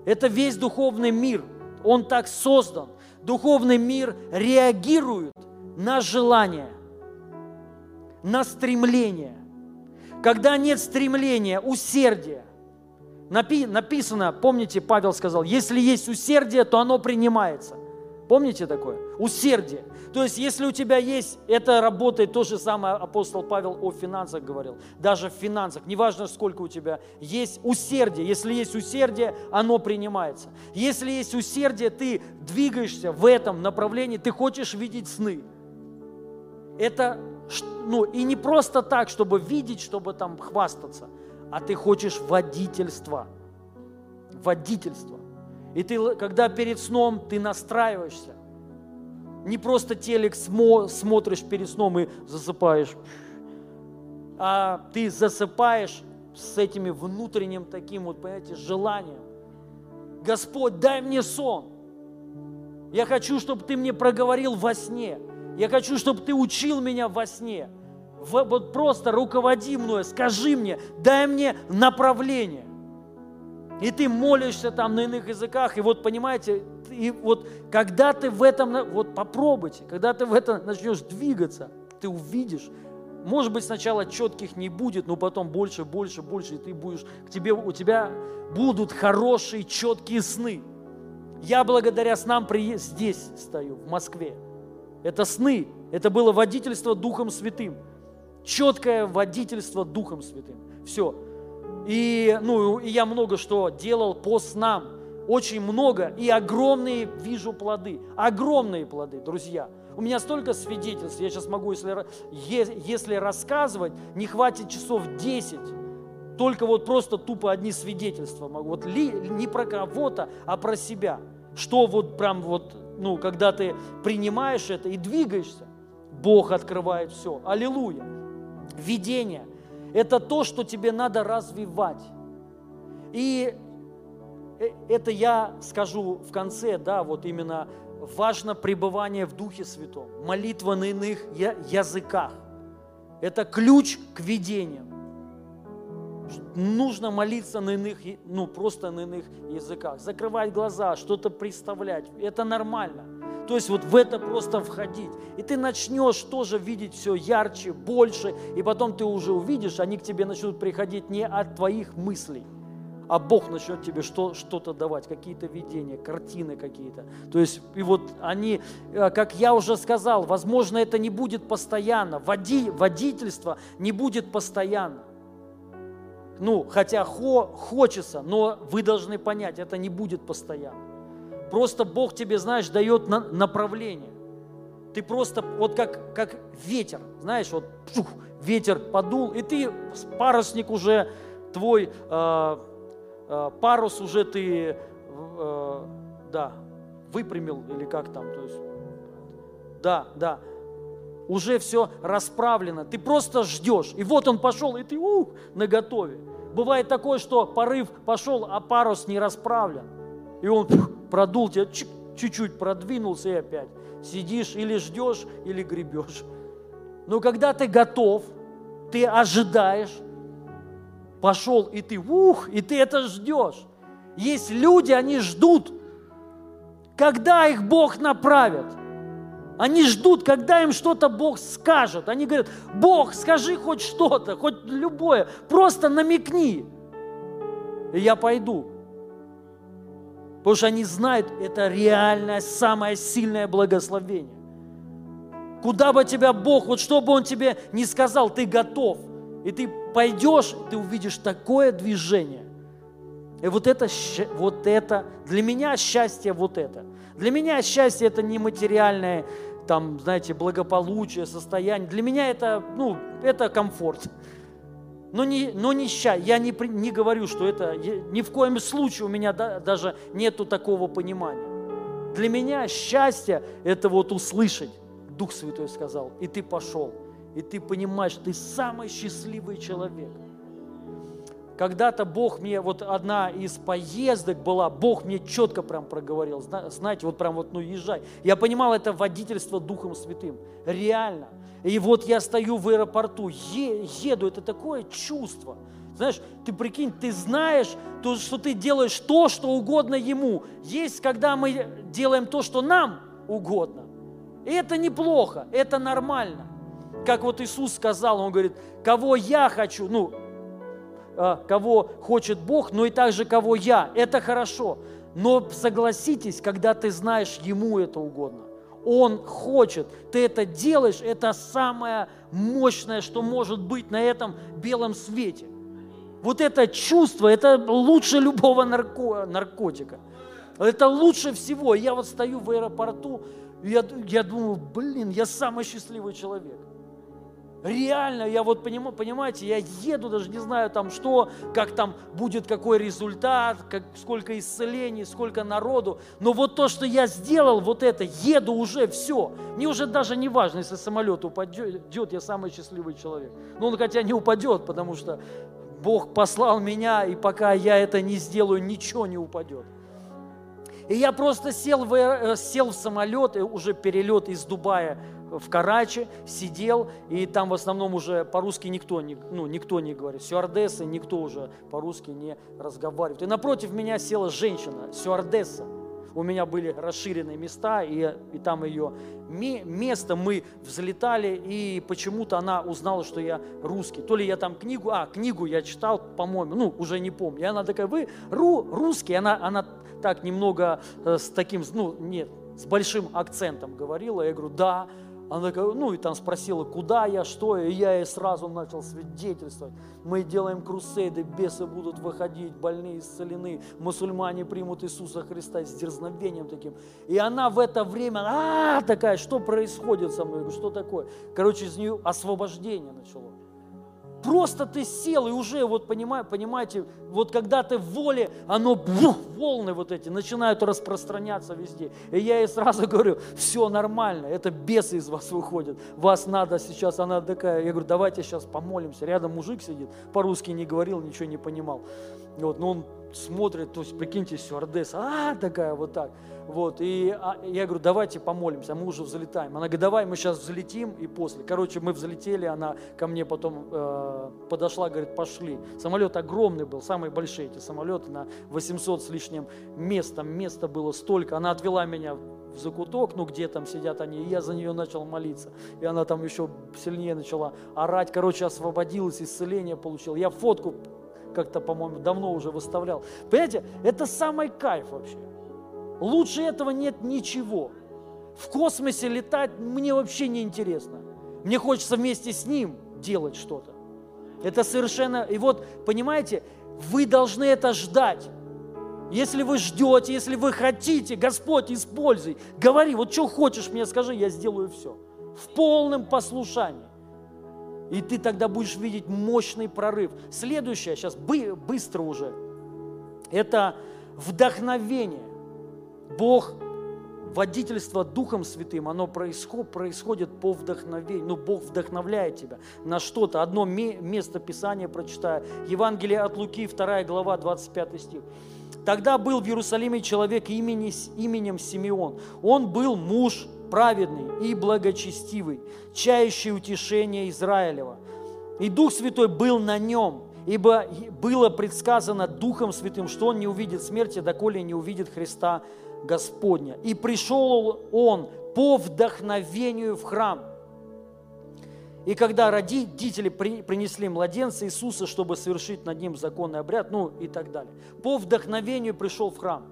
Это весь духовный мир. Он так создан духовный мир реагирует на желание, на стремление. Когда нет стремления, усердия, напи- написано, помните, Павел сказал, если есть усердие, то оно принимается. Помните такое? Усердие. То есть, если у тебя есть, это работает то же самое апостол Павел о финансах говорил. Даже в финансах, неважно сколько у тебя есть усердие. Если есть усердие, оно принимается. Если есть усердие, ты двигаешься в этом направлении, ты хочешь видеть сны. Это, ну, и не просто так, чтобы видеть, чтобы там хвастаться, а ты хочешь водительства. Водительства. И ты, когда перед сном ты настраиваешься, не просто телек смо, смотришь перед сном и засыпаешь, а ты засыпаешь с этими внутренним таким вот, понимаете, желанием. Господь, дай мне сон. Я хочу, чтобы ты мне проговорил во сне. Я хочу, чтобы ты учил меня во сне. Вот просто руководи мной, скажи мне, дай мне направление. И ты молишься там на иных языках, и вот понимаете, и вот когда ты в этом, вот попробуйте, когда ты в этом начнешь двигаться, ты увидишь, может быть, сначала четких не будет, но потом больше, больше, больше, и ты будешь, к тебе, у тебя будут хорошие, четкие сны. Я благодаря снам при, здесь стою, в Москве. Это сны, это было водительство Духом Святым. Четкое водительство Духом Святым. Все. И, ну, и я много что делал по снам очень много и огромные вижу плоды. Огромные плоды, друзья. У меня столько свидетельств, я сейчас могу, если, если рассказывать, не хватит часов 10. Только вот просто тупо одни свидетельства могу. Вот ли, не про кого-то, а про себя. Что вот прям вот, ну, когда ты принимаешь это и двигаешься, Бог открывает все. Аллилуйя. Видение – это то, что тебе надо развивать. И Э, это я скажу в конце, да, вот именно важно пребывание в Духе Святом, молитва на иных языках. Это ключ к видениям. Нужно молиться на иных, ну просто на иных языках, закрывать глаза, что-то представлять. Это нормально. То есть вот в это просто входить. И ты начнешь тоже видеть все ярче, больше, и потом ты уже увидишь, они к тебе начнут приходить не от твоих мыслей, а Бог начнет тебе что, что-то давать, какие-то видения, картины какие-то. То есть, и вот они, э, как я уже сказал, возможно, это не будет постоянно, Води, водительство не будет постоянно. Ну, хотя хо, хочется, но вы должны понять, это не будет постоянно. Просто Бог тебе, знаешь, дает на, направление. Ты просто, вот как, как ветер, знаешь, вот пшух, ветер подул, и ты, парусник уже твой, э, Э, парус уже ты, э, да, выпрямил или как там, то есть, да, да, уже все расправлено, ты просто ждешь, и вот он пошел, и ты ух, на готове. Бывает такое, что порыв пошел, а парус не расправлен, и он продул тебя, чуть-чуть продвинулся и опять сидишь или ждешь, или гребешь. Но когда ты готов, ты ожидаешь, пошел, и ты, ух, и ты это ждешь. Есть люди, они ждут, когда их Бог направит. Они ждут, когда им что-то Бог скажет. Они говорят, Бог, скажи хоть что-то, хоть любое, просто намекни. И я пойду. Потому что они знают, это реальное, самое сильное благословение. Куда бы тебя Бог, вот что бы Он тебе не сказал, ты готов. И ты пойдешь, ты увидишь такое движение. И вот это, вот это, для меня счастье вот это. Для меня счастье это не материальное, там, знаете, благополучие, состояние. Для меня это, ну, это комфорт. Но не, но не счастье. Я не, не говорю, что это, ни в коем случае у меня да, даже нету такого понимания. Для меня счастье – это вот услышать, Дух Святой сказал, и ты пошел, и ты понимаешь, ты самый счастливый человек – когда-то Бог мне, вот одна из поездок была, Бог мне четко прям проговорил, знаете, вот прям вот, ну, езжай. Я понимал, это водительство Духом Святым, реально. И вот я стою в аэропорту, еду, это такое чувство. Знаешь, ты прикинь, ты знаешь, то, что ты делаешь то, что угодно Ему. Есть, когда мы делаем то, что нам угодно. И это неплохо, это нормально. Как вот Иисус сказал, Он говорит, кого я хочу, ну, а, кого хочет Бог, но и также кого я. Это хорошо. Но согласитесь, когда ты знаешь, Ему это угодно. Он хочет, ты это делаешь, это самое мощное, что может быть на этом белом свете. Вот это чувство, это лучше любого нарко, наркотика. Это лучше всего. Я вот стою в аэропорту, я, я думаю, блин, я самый счастливый человек. Реально, я вот понимаете, я еду, даже не знаю там что, как там будет какой результат, как, сколько исцелений, сколько народу. Но вот то, что я сделал, вот это, еду уже, все. Мне уже даже не важно, если самолет упадет, я самый счастливый человек. Но он хотя не упадет, потому что Бог послал меня, и пока я это не сделаю, ничего не упадет. И я просто сел в, э, сел в самолет, уже перелет из Дубая в Карачи, сидел, и там в основном уже по-русски никто ну, никто не говорит. Сюардессы никто уже по-русски не разговаривает. И напротив меня села женщина, сюардесса. У меня были расширенные места, и, и там ее место мы взлетали, и почему-то она узнала, что я русский. То ли я там книгу, а, книгу я читал, по-моему, ну, уже не помню. И она такая, вы ру, русский? Она, она так немного э, с таким, ну, нет, с большим акцентом говорила. Я говорю, да. Она такая, ну и там спросила, куда я, что я, и я ей сразу начал свидетельствовать. Мы делаем крусейды, бесы будут выходить, больные исцелены, мусульмане примут Иисуса Христа с дерзновением таким. И она в это время, а, такая, что происходит со мной? Что такое? Короче, из нее освобождение начало. Просто ты сел и уже, вот понимаете, понимаете, вот когда ты в воле, оно, бух, волны вот эти начинают распространяться везде. И я ей сразу говорю, все нормально, это бесы из вас выходят. Вас надо сейчас, она такая, я говорю, давайте сейчас помолимся. Рядом мужик сидит, по-русски не говорил, ничего не понимал. Вот, но он смотрит, то есть, прикиньте, стюардесса, а, такая вот так. Вот, и а, я говорю, давайте помолимся, а мы уже взлетаем. Она говорит, давай мы сейчас взлетим и после. Короче, мы взлетели, она ко мне потом э, подошла, говорит, пошли. Самолет огромный был, самые большие эти самолеты, на 800 с лишним местом, места было столько. Она отвела меня в закуток, ну где там сидят они, и я за нее начал молиться. И она там еще сильнее начала орать, короче, освободилась, исцеление получила. Я фотку как-то, по-моему, давно уже выставлял. Понимаете, это самый кайф вообще. Лучше этого нет ничего. В космосе летать мне вообще не интересно. Мне хочется вместе с ним делать что-то. Это совершенно... И вот, понимаете, вы должны это ждать. Если вы ждете, если вы хотите, Господь, используй. Говори, вот что хочешь мне скажи, я сделаю все. В полном послушании. И ты тогда будешь видеть мощный прорыв. Следующее, сейчас быстро уже, это вдохновение. Бог, водительство Духом Святым, оно происходит, происходит по вдохновению. Ну, Бог вдохновляет тебя на что-то. Одно место Писания прочитаю. Евангелие от Луки, 2 глава, 25 стих. Тогда был в Иерусалиме человек имени, именем Симеон. Он был муж праведный и благочестивый, чающий утешение Израилева. И Дух Святой был на нем, ибо было предсказано Духом Святым, что он не увидит смерти, доколе не увидит Христа Господня. И пришел он по вдохновению в храм. И когда родители принесли младенца Иисуса, чтобы совершить над ним законный обряд, ну и так далее, по вдохновению пришел в храм.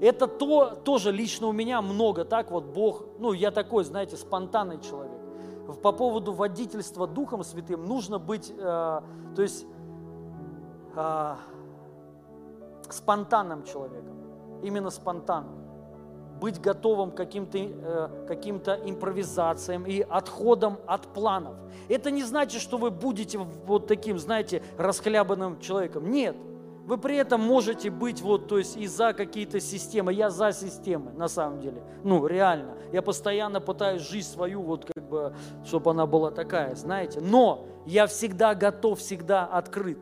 Это то, тоже лично у меня много, так вот Бог, ну я такой, знаете, спонтанный человек. По поводу водительства Духом Святым нужно быть, э, то есть э, спонтанным человеком, именно спонтанным быть готовым к каким-то э, каким импровизациям и отходам от планов. Это не значит, что вы будете вот таким, знаете, расхлябанным человеком. Нет. Вы при этом можете быть вот, то есть и за какие-то системы. Я за системы, на самом деле. Ну, реально. Я постоянно пытаюсь жизнь свою, вот как бы, чтобы она была такая, знаете. Но я всегда готов, всегда открыт.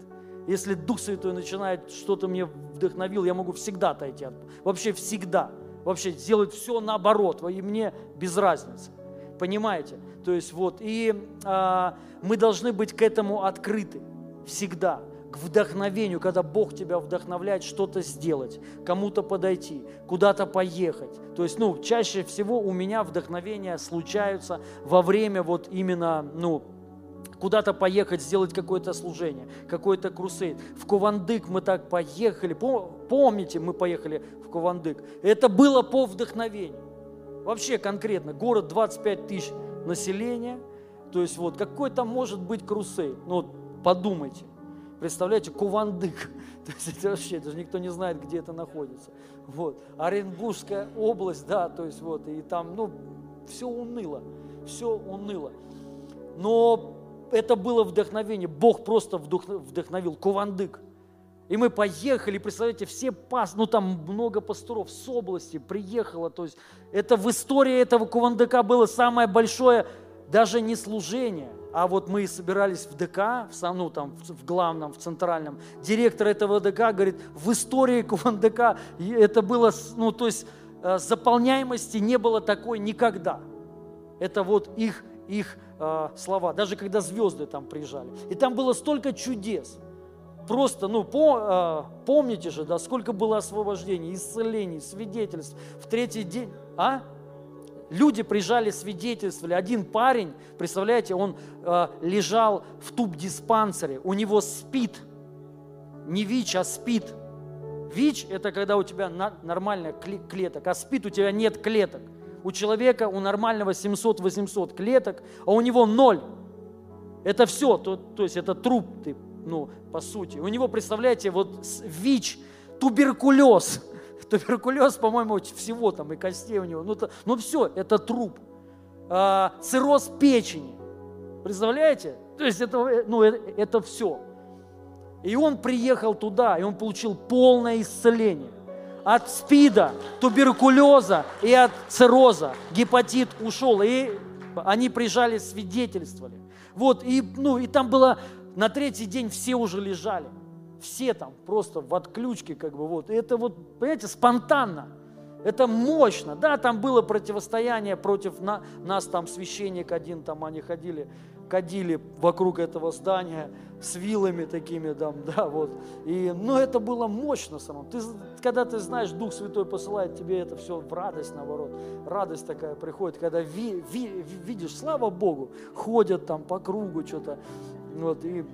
Если Дух Святой начинает что-то мне вдохновил, я могу всегда отойти от... Вообще всегда вообще делать все наоборот, и мне без разницы. Понимаете? То есть вот, и а, мы должны быть к этому открыты всегда, к вдохновению, когда Бог тебя вдохновляет что-то сделать, кому-то подойти, куда-то поехать. То есть, ну, чаще всего у меня вдохновения случаются во время вот именно, ну, куда-то поехать, сделать какое-то служение, какой-то крусейд. В Кувандык мы так поехали. Помните, мы поехали в Кувандык. Это было по вдохновению. Вообще конкретно, город 25 тысяч населения. То есть вот какой там может быть крусейд? Ну вот подумайте. Представляете, Кувандык. То есть это вообще, даже никто не знает, где это находится. Вот. Оренбургская область, да, то есть вот, и там, ну, все уныло, все уныло. Но это было вдохновение. Бог просто вдохновил. Кувандык. И мы поехали, представляете, все пас, ну там много пасторов с области приехало. То есть это в истории этого Кувандыка было самое большое, даже не служение, а вот мы собирались в ДК, в, ну, там, в главном, в центральном. Директор этого ДК говорит, в истории Кувандыка это было, ну то есть э, заполняемости не было такой никогда. Это вот их, их э, слова, даже когда звезды там приезжали. И там было столько чудес. Просто, ну, по, э, помните же, да, сколько было освобождений, исцелений, свидетельств. В третий день, а? Люди приезжали, свидетельствовали. Один парень, представляете, он э, лежал в туб-диспансере, у него спит, не ВИЧ, а спит. ВИЧ – это когда у тебя нормальная клеток, а спит у тебя нет клеток. У человека, у нормального 700-800 клеток, а у него ноль. Это все, то, то есть это труп, ты, ну, по сути. У него, представляете, вот ВИЧ, туберкулез. Туберкулез, по-моему, всего там, и костей у него. Ну, то, ну все, это труп. А, цирроз печени. Представляете? То есть это, ну, это, это все. И он приехал туда, и он получил полное исцеление от СПИДа, туберкулеза и от цирроза. Гепатит ушел, и они приезжали, свидетельствовали. Вот, и, ну, и там было, на третий день все уже лежали. Все там просто в отключке, как бы вот. И это вот, понимаете, спонтанно. Это мощно. Да, там было противостояние против на, нас, там священник один, там они ходили кадили вокруг этого здания с вилами такими, там, да, вот. И, ну, это было мощно само. Ты, когда ты знаешь, Дух Святой посылает тебе это все в радость, наоборот. Радость такая приходит, когда ви, ви, видишь, слава Богу, ходят там по кругу что-то, вот, и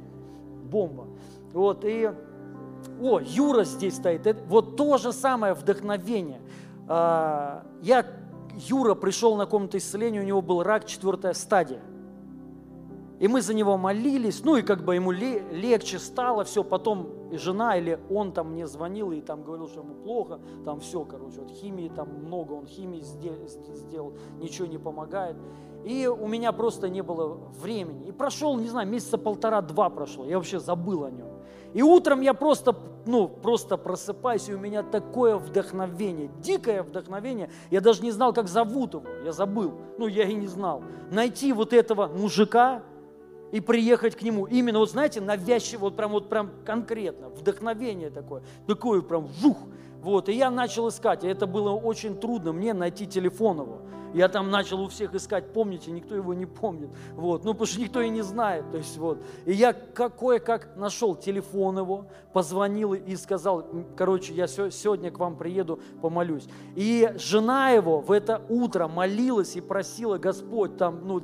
бомба. Вот, и, о, Юра здесь стоит. Это, вот то же самое вдохновение. А, я, Юра пришел на комнату исцеления, у него был рак четвертая стадия – и мы за него молились, ну и как бы ему легче стало, все, потом жена или он там мне звонил и там говорил, что ему плохо, там все, короче, вот химии там много, он химии сделал, ничего не помогает. И у меня просто не было времени. И прошел, не знаю, месяца полтора-два прошло, я вообще забыл о нем. И утром я просто, ну, просто просыпаюсь, и у меня такое вдохновение, дикое вдохновение. Я даже не знал, как зовут его, я забыл. Ну, я и не знал. Найти вот этого мужика, и приехать к нему. Именно, вот знаете, навязчиво, вот прям, вот прям конкретно, вдохновение такое, такое прям, жух, Вот, и я начал искать, и это было очень трудно мне найти телефон его. Я там начал у всех искать, помните, никто его не помнит. Вот, ну, потому что никто и не знает. То есть, вот. И я кое-как нашел телефон его, позвонил и сказал, короче, я сегодня к вам приеду, помолюсь. И жена его в это утро молилась и просила, Господь, там, ну,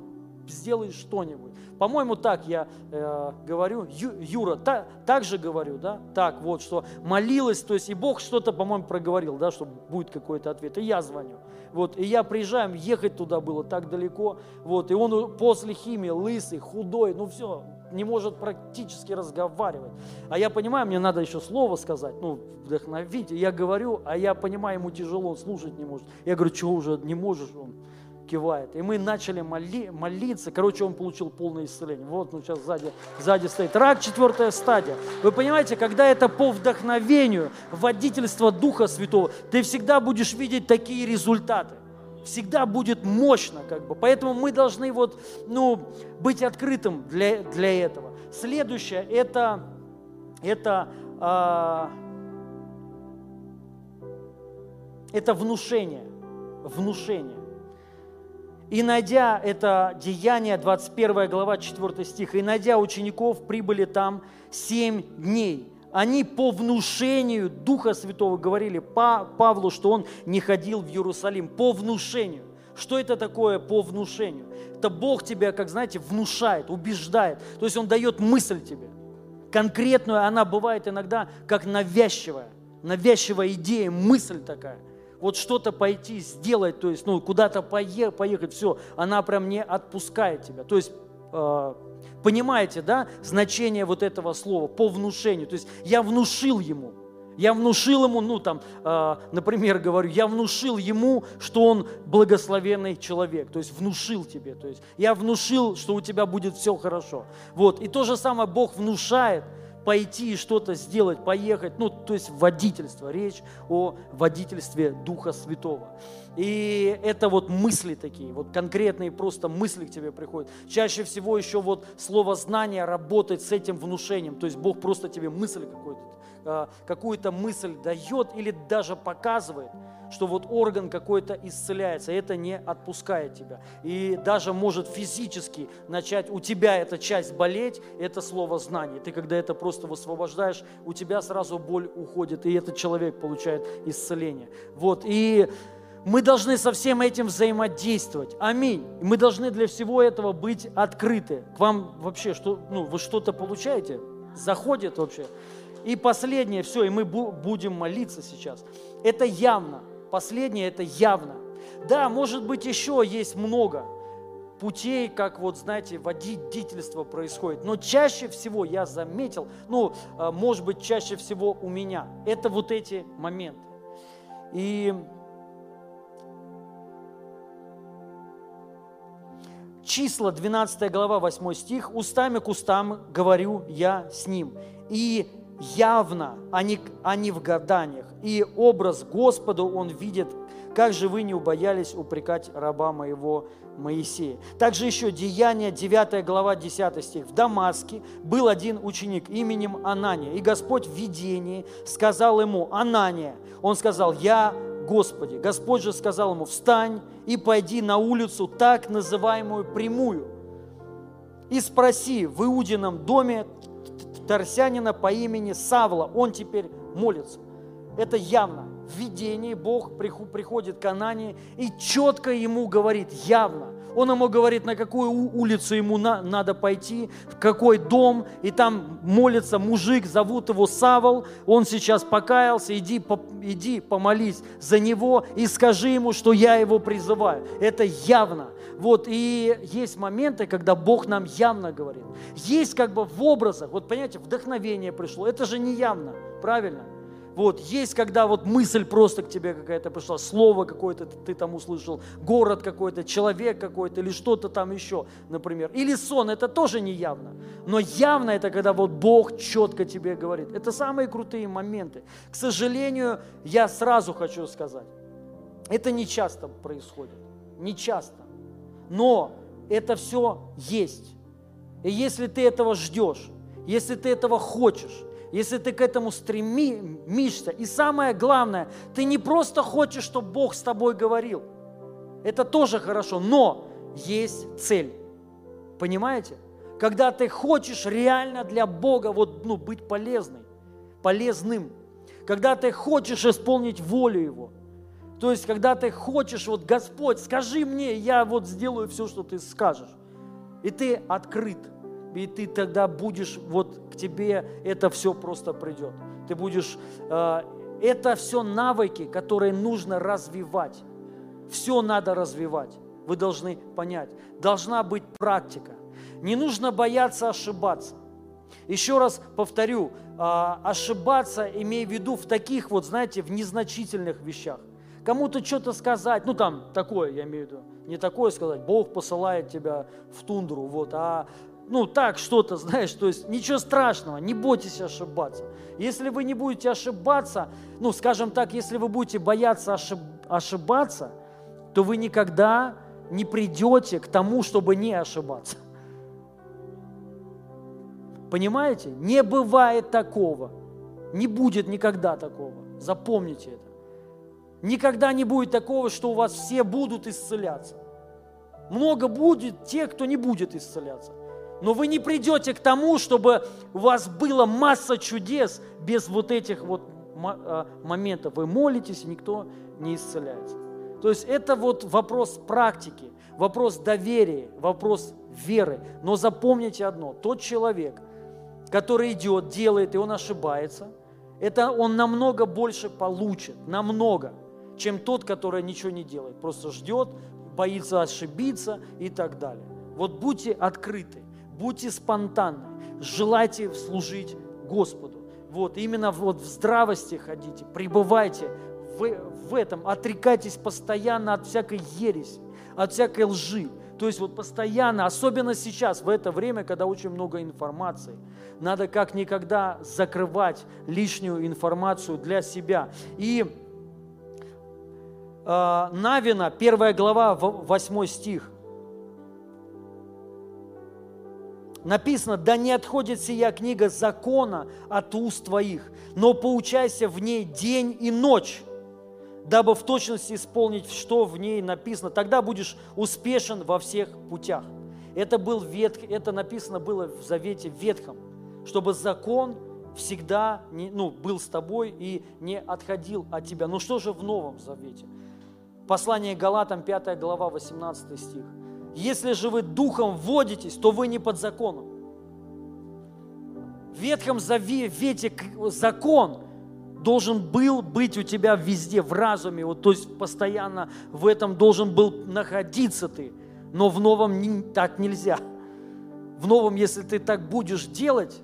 сделай что-нибудь. По-моему, так я э, говорю. Ю, Юра, та, так же говорю, да? Так, вот, что молилась, то есть и Бог что-то, по-моему, проговорил, да, что будет какой-то ответ. И я звоню. Вот, и я приезжаю, ехать туда было так далеко, вот, и он после химии лысый, худой, ну все, не может практически разговаривать. А я понимаю, мне надо еще слово сказать, ну, вдохновить. Я говорю, а я понимаю, ему тяжело, он слушать не может. Я говорю, чего уже не можешь? Он кивает. И мы начали моли, молиться. Короче, он получил полное исцеление. Вот, ну сейчас сзади, сзади стоит. Рак, четвертая стадия. Вы понимаете, когда это по вдохновению, водительство Духа Святого, ты всегда будешь видеть такие результаты. Всегда будет мощно, как бы. Поэтому мы должны вот, ну, быть открытым для, для этого. Следующее, это, это, а, это внушение. Внушение. И найдя это деяние, 21 глава, 4 стих, и найдя учеников, прибыли там семь дней. Они по внушению Духа Святого говорили Павлу, что он не ходил в Иерусалим. По внушению. Что это такое по внушению? Это Бог тебя, как знаете, внушает, убеждает. То есть Он дает мысль тебе. Конкретную она бывает иногда как навязчивая. Навязчивая идея, мысль такая – вот что-то пойти сделать, то есть, ну, куда-то поехать, поехать, все, она прям не отпускает тебя. То есть, э, понимаете, да, значение вот этого слова по внушению. То есть, я внушил ему, я внушил ему, ну там, э, например, говорю, я внушил ему, что он благословенный человек, то есть внушил тебе, то есть я внушил, что у тебя будет все хорошо. Вот, и то же самое Бог внушает, пойти и что-то сделать, поехать, ну, то есть водительство, речь о водительстве Духа Святого. И это вот мысли такие, вот конкретные просто мысли к тебе приходят. Чаще всего еще вот слово знание работает с этим внушением, то есть Бог просто тебе мысль какую-то, а, какую-то мысль дает или даже показывает, что вот орган какой-то исцеляется, это не отпускает тебя. И даже может физически начать у тебя эта часть болеть, это слово знание. Ты когда это просто высвобождаешь, у тебя сразу боль уходит, и этот человек получает исцеление. Вот, и мы должны со всем этим взаимодействовать. Аминь. Мы должны для всего этого быть открыты. К вам вообще, что, ну, вы что-то получаете? Заходит вообще? И последнее, все, и мы будем молиться сейчас. Это явно. Последнее – это явно. Да, может быть, еще есть много путей, как вот, знаете, водительство происходит. Но чаще всего я заметил, ну, а, может быть, чаще всего у меня, это вот эти моменты. И числа, 12 глава, 8 стих, «Устами к устам говорю я с ним, и явно, а не, а не в гаданиях. И образ Господа он видит, как же вы не убоялись упрекать раба моего Моисея. Также еще Деяние, 9 глава, 10 стих. В Дамаске был один ученик именем Анания, и Господь в видении сказал ему, Анания, он сказал, я Господи. Господь же сказал ему, встань и пойди на улицу, так называемую прямую, и спроси в Иудином доме Тарсянина по имени Савла. Он теперь молится. Это явно. В видении Бог приходит к Анании и четко ему говорит, явно. Он ему говорит, на какую улицу ему на, надо пойти, в какой дом, и там молится мужик, зовут его Савол, он сейчас покаялся, иди, по, иди помолись за него и скажи ему, что я его призываю. Это явно. Вот, и есть моменты, когда Бог нам явно говорит. Есть как бы в образах, вот понимаете, вдохновение пришло, это же не явно, правильно? Вот, есть, когда вот мысль просто к тебе какая-то пришла, слово какое-то ты, там услышал, город какой-то, человек какой-то или что-то там еще, например. Или сон, это тоже не явно. Но явно это, когда вот Бог четко тебе говорит. Это самые крутые моменты. К сожалению, я сразу хочу сказать, это не часто происходит. Не часто. Но это все есть. И если ты этого ждешь, если ты этого хочешь, если ты к этому стремишься, и самое главное, ты не просто хочешь, чтобы Бог с тобой говорил. Это тоже хорошо, но есть цель. Понимаете? Когда ты хочешь реально для Бога вот, ну, быть полезной, полезным. Когда ты хочешь исполнить волю Его. То есть, когда ты хочешь, вот, Господь, скажи мне, я вот сделаю все, что ты скажешь. И ты открыт – и ты тогда будешь, вот к тебе это все просто придет. Ты будешь, э, это все навыки, которые нужно развивать. Все надо развивать. Вы должны понять. Должна быть практика. Не нужно бояться ошибаться. Еще раз повторю, э, ошибаться, имея в виду в таких вот, знаете, в незначительных вещах. Кому-то что-то сказать, ну там такое, я имею в виду, не такое сказать, Бог посылает тебя в тундру, вот, а ну, так что-то, знаешь, то есть ничего страшного, не бойтесь ошибаться. Если вы не будете ошибаться, ну, скажем так, если вы будете бояться ошиб, ошибаться, то вы никогда не придете к тому, чтобы не ошибаться. Понимаете? Не бывает такого. Не будет никогда такого. Запомните это. Никогда не будет такого, что у вас все будут исцеляться. Много будет тех, кто не будет исцеляться. Но вы не придете к тому, чтобы у вас была масса чудес без вот этих вот а, моментов. Вы молитесь, и никто не исцеляется. То есть это вот вопрос практики, вопрос доверия, вопрос веры. Но запомните одно, тот человек, который идет, делает, и он ошибается, это он намного больше получит, намного, чем тот, который ничего не делает, просто ждет, боится ошибиться и так далее. Вот будьте открыты будьте спонтанны, желайте служить Господу. Вот, именно вот в здравости ходите, пребывайте в, в этом, отрекайтесь постоянно от всякой ереси, от всякой лжи. То есть вот постоянно, особенно сейчас, в это время, когда очень много информации, надо как никогда закрывать лишнюю информацию для себя. И Навина, первая глава, 8 стих – Написано, да не отходит сия книга закона от уст твоих, но поучайся в ней день и ночь, дабы в точности исполнить, что в ней написано. Тогда будешь успешен во всех путях. Это, был ветх, это написано было в Завете Ветхом, чтобы закон всегда не, ну, был с тобой и не отходил от тебя. Ну что же в Новом Завете? Послание Галатам, 5 глава, 18 стих. Если же вы духом вводитесь, то вы не под законом. В Ветхом Завете закон должен был быть у тебя везде, в разуме, вот, то есть постоянно в этом должен был находиться ты. Но в новом не, так нельзя. В новом, если ты так будешь делать,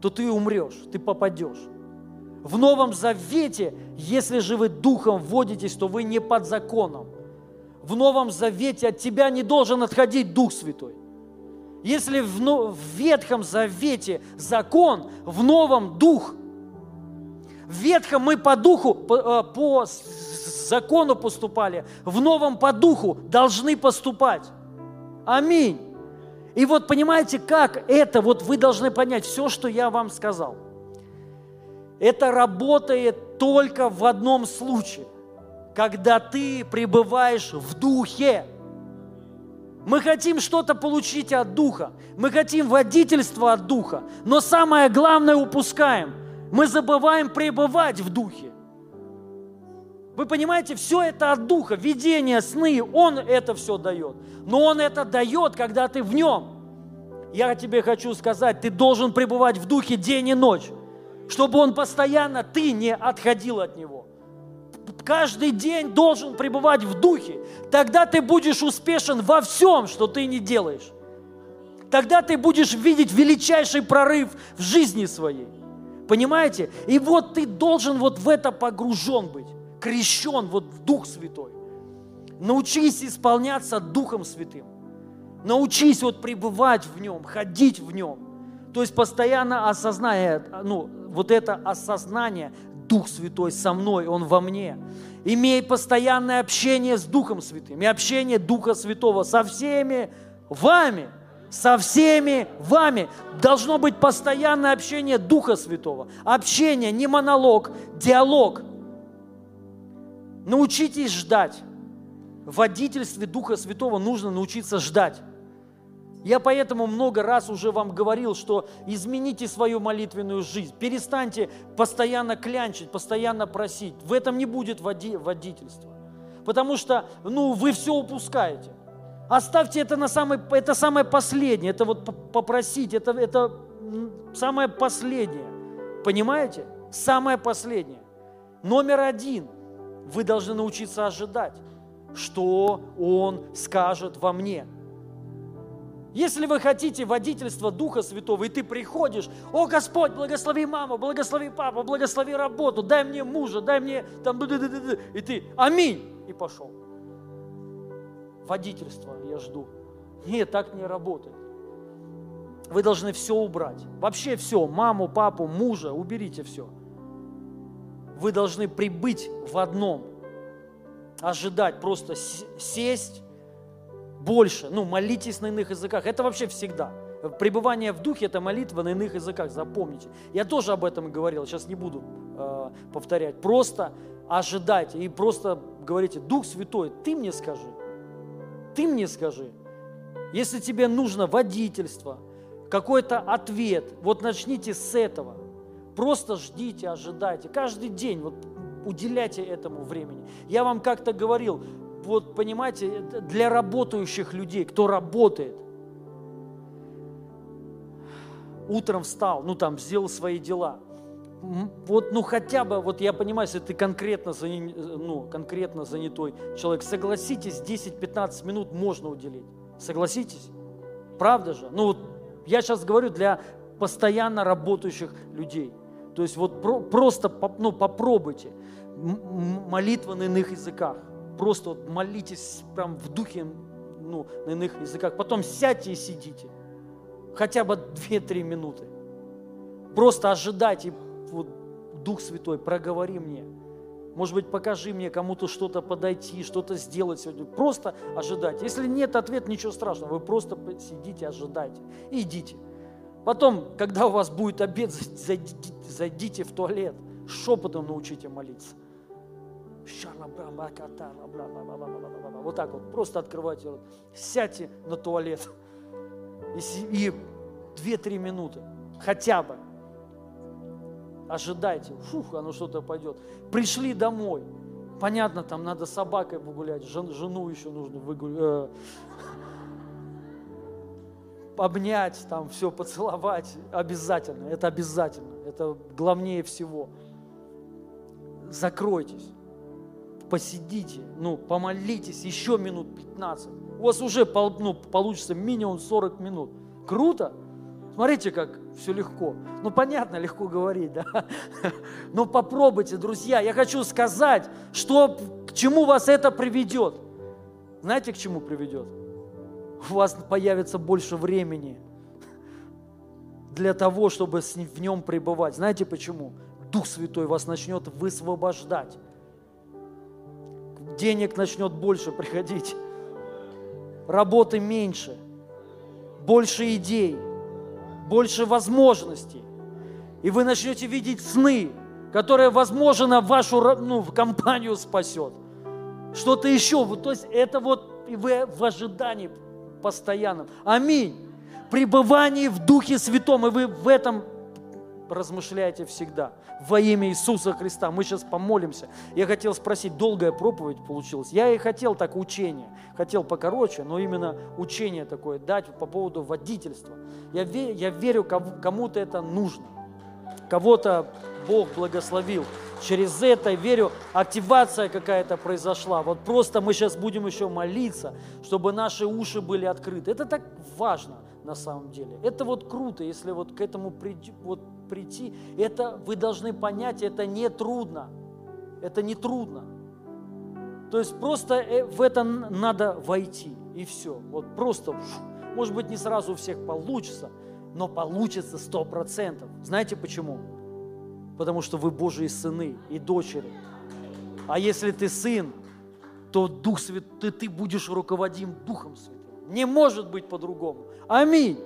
то ты умрешь, ты попадешь. В Новом Завете, если же вы духом вводитесь, то вы не под законом в Новом Завете от тебя не должен отходить Дух Святой. Если в, Ветхом Завете закон, в Новом Дух. В Ветхом мы по Духу, по, э, по закону поступали, в Новом по Духу должны поступать. Аминь. И вот понимаете, как это, вот вы должны понять, все, что я вам сказал, это работает только в одном случае – когда ты пребываешь в духе. Мы хотим что-то получить от Духа. Мы хотим водительство от Духа. Но самое главное упускаем. Мы забываем пребывать в Духе. Вы понимаете, все это от Духа. Видение, сны, Он это все дает. Но Он это дает, когда ты в Нем. Я тебе хочу сказать, ты должен пребывать в Духе день и ночь, чтобы Он постоянно, ты не отходил от Него каждый день должен пребывать в духе. Тогда ты будешь успешен во всем, что ты не делаешь. Тогда ты будешь видеть величайший прорыв в жизни своей. Понимаете? И вот ты должен вот в это погружен быть, крещен вот в Дух Святой. Научись исполняться Духом Святым. Научись вот пребывать в нем, ходить в нем. То есть постоянно осозная, ну, вот это осознание Дух Святой со мной, Он во мне. Имей постоянное общение с Духом Святым и общение Духа Святого со всеми вами. со всеми вами. Должно быть постоянное общение Духа Святого. Общение, не монолог, диалог. Научитесь ждать. В водительстве Духа Святого нужно научиться ждать. Я поэтому много раз уже вам говорил, что измените свою молитвенную жизнь, перестаньте постоянно клянчить, постоянно просить. В этом не будет води, водительства. Потому что, ну, вы все упускаете. Оставьте это на самое, это самое последнее, это вот попросить, это, это самое последнее. Понимаете? Самое последнее. Номер один. Вы должны научиться ожидать, что Он скажет во мне – если вы хотите водительства Духа Святого, и ты приходишь, о Господь, благослови маму, благослови папу, благослови работу, дай мне мужа, дай мне там, и ты, аминь, и пошел. Водительство я жду. Нет, так не работает. Вы должны все убрать. Вообще все. Маму, папу, мужа, уберите все. Вы должны прибыть в одном. Ожидать, просто сесть больше, ну, молитесь на иных языках. Это вообще всегда. Пребывание в духе – это молитва на иных языках, запомните. Я тоже об этом говорил, сейчас не буду э, повторять. Просто ожидайте и просто говорите, Дух Святой, ты мне скажи, ты мне скажи. Если тебе нужно водительство, какой-то ответ, вот начните с этого. Просто ждите, ожидайте. Каждый день вот уделяйте этому времени. Я вам как-то говорил, вот понимаете, для работающих людей, кто работает. Утром встал, ну там, сделал свои дела. Вот, ну хотя бы, вот я понимаю, если ты конкретно, ну, конкретно занятой человек, согласитесь, 10-15 минут можно уделить. Согласитесь? Правда же? Ну вот я сейчас говорю для постоянно работающих людей. То есть вот про, просто ну, попробуйте молитва на иных языках просто вот молитесь прям в духе, ну, на иных языках. Потом сядьте и сидите. Хотя бы 2-3 минуты. Просто ожидайте, вот, Дух Святой, проговори мне. Может быть, покажи мне кому-то что-то подойти, что-то сделать сегодня. Просто ожидайте. Если нет ответа, ничего страшного. Вы просто сидите, ожидайте. Идите. Потом, когда у вас будет обед, зайдите, зайдите в туалет. Шепотом научите молиться. Вот так вот, просто открывайте рот. Сядьте на туалет. И, и 2-3 минуты, хотя бы. Ожидайте, фух, оно что-то пойдет. Пришли домой, понятно, там надо собакой погулять, жен, жену еще нужно выгулять, э, обнять, там все поцеловать, обязательно, это обязательно, это главнее всего. Закройтесь посидите, ну, помолитесь еще минут 15. У вас уже ну, получится минимум 40 минут. Круто? Смотрите, как все легко. Ну, понятно, легко говорить, да? Но попробуйте, друзья. Я хочу сказать, что, к чему вас это приведет. Знаете, к чему приведет? У вас появится больше времени для того, чтобы в нем пребывать. Знаете почему? Дух Святой вас начнет высвобождать денег начнет больше приходить, работы меньше, больше идей, больше возможностей. И вы начнете видеть сны, которые, возможно, вашу ну, компанию спасет. Что-то еще. То есть это вот вы в ожидании постоянном. Аминь. Пребывание в Духе Святом, и вы в этом размышляйте всегда. Во имя Иисуса Христа. Мы сейчас помолимся. Я хотел спросить, долгая проповедь получилась. Я и хотел так учение. Хотел покороче, но именно учение такое дать по поводу водительства. Я, верю, я верю, кому-то это нужно. Кого-то Бог благословил. Через это, верю, активация какая-то произошла. Вот просто мы сейчас будем еще молиться, чтобы наши уши были открыты. Это так важно на самом деле. Это вот круто, если вот к этому прийти, вот прийти. Это вы должны понять, это не трудно. Это не трудно. То есть просто э, в это надо войти, и все. Вот просто, может быть, не сразу у всех получится, но получится сто процентов. Знаете почему? Потому что вы Божьи сыны и дочери. А если ты сын, то Дух Святой, ты, ты будешь руководим Духом Святым. Не может быть по-другому. Аминь.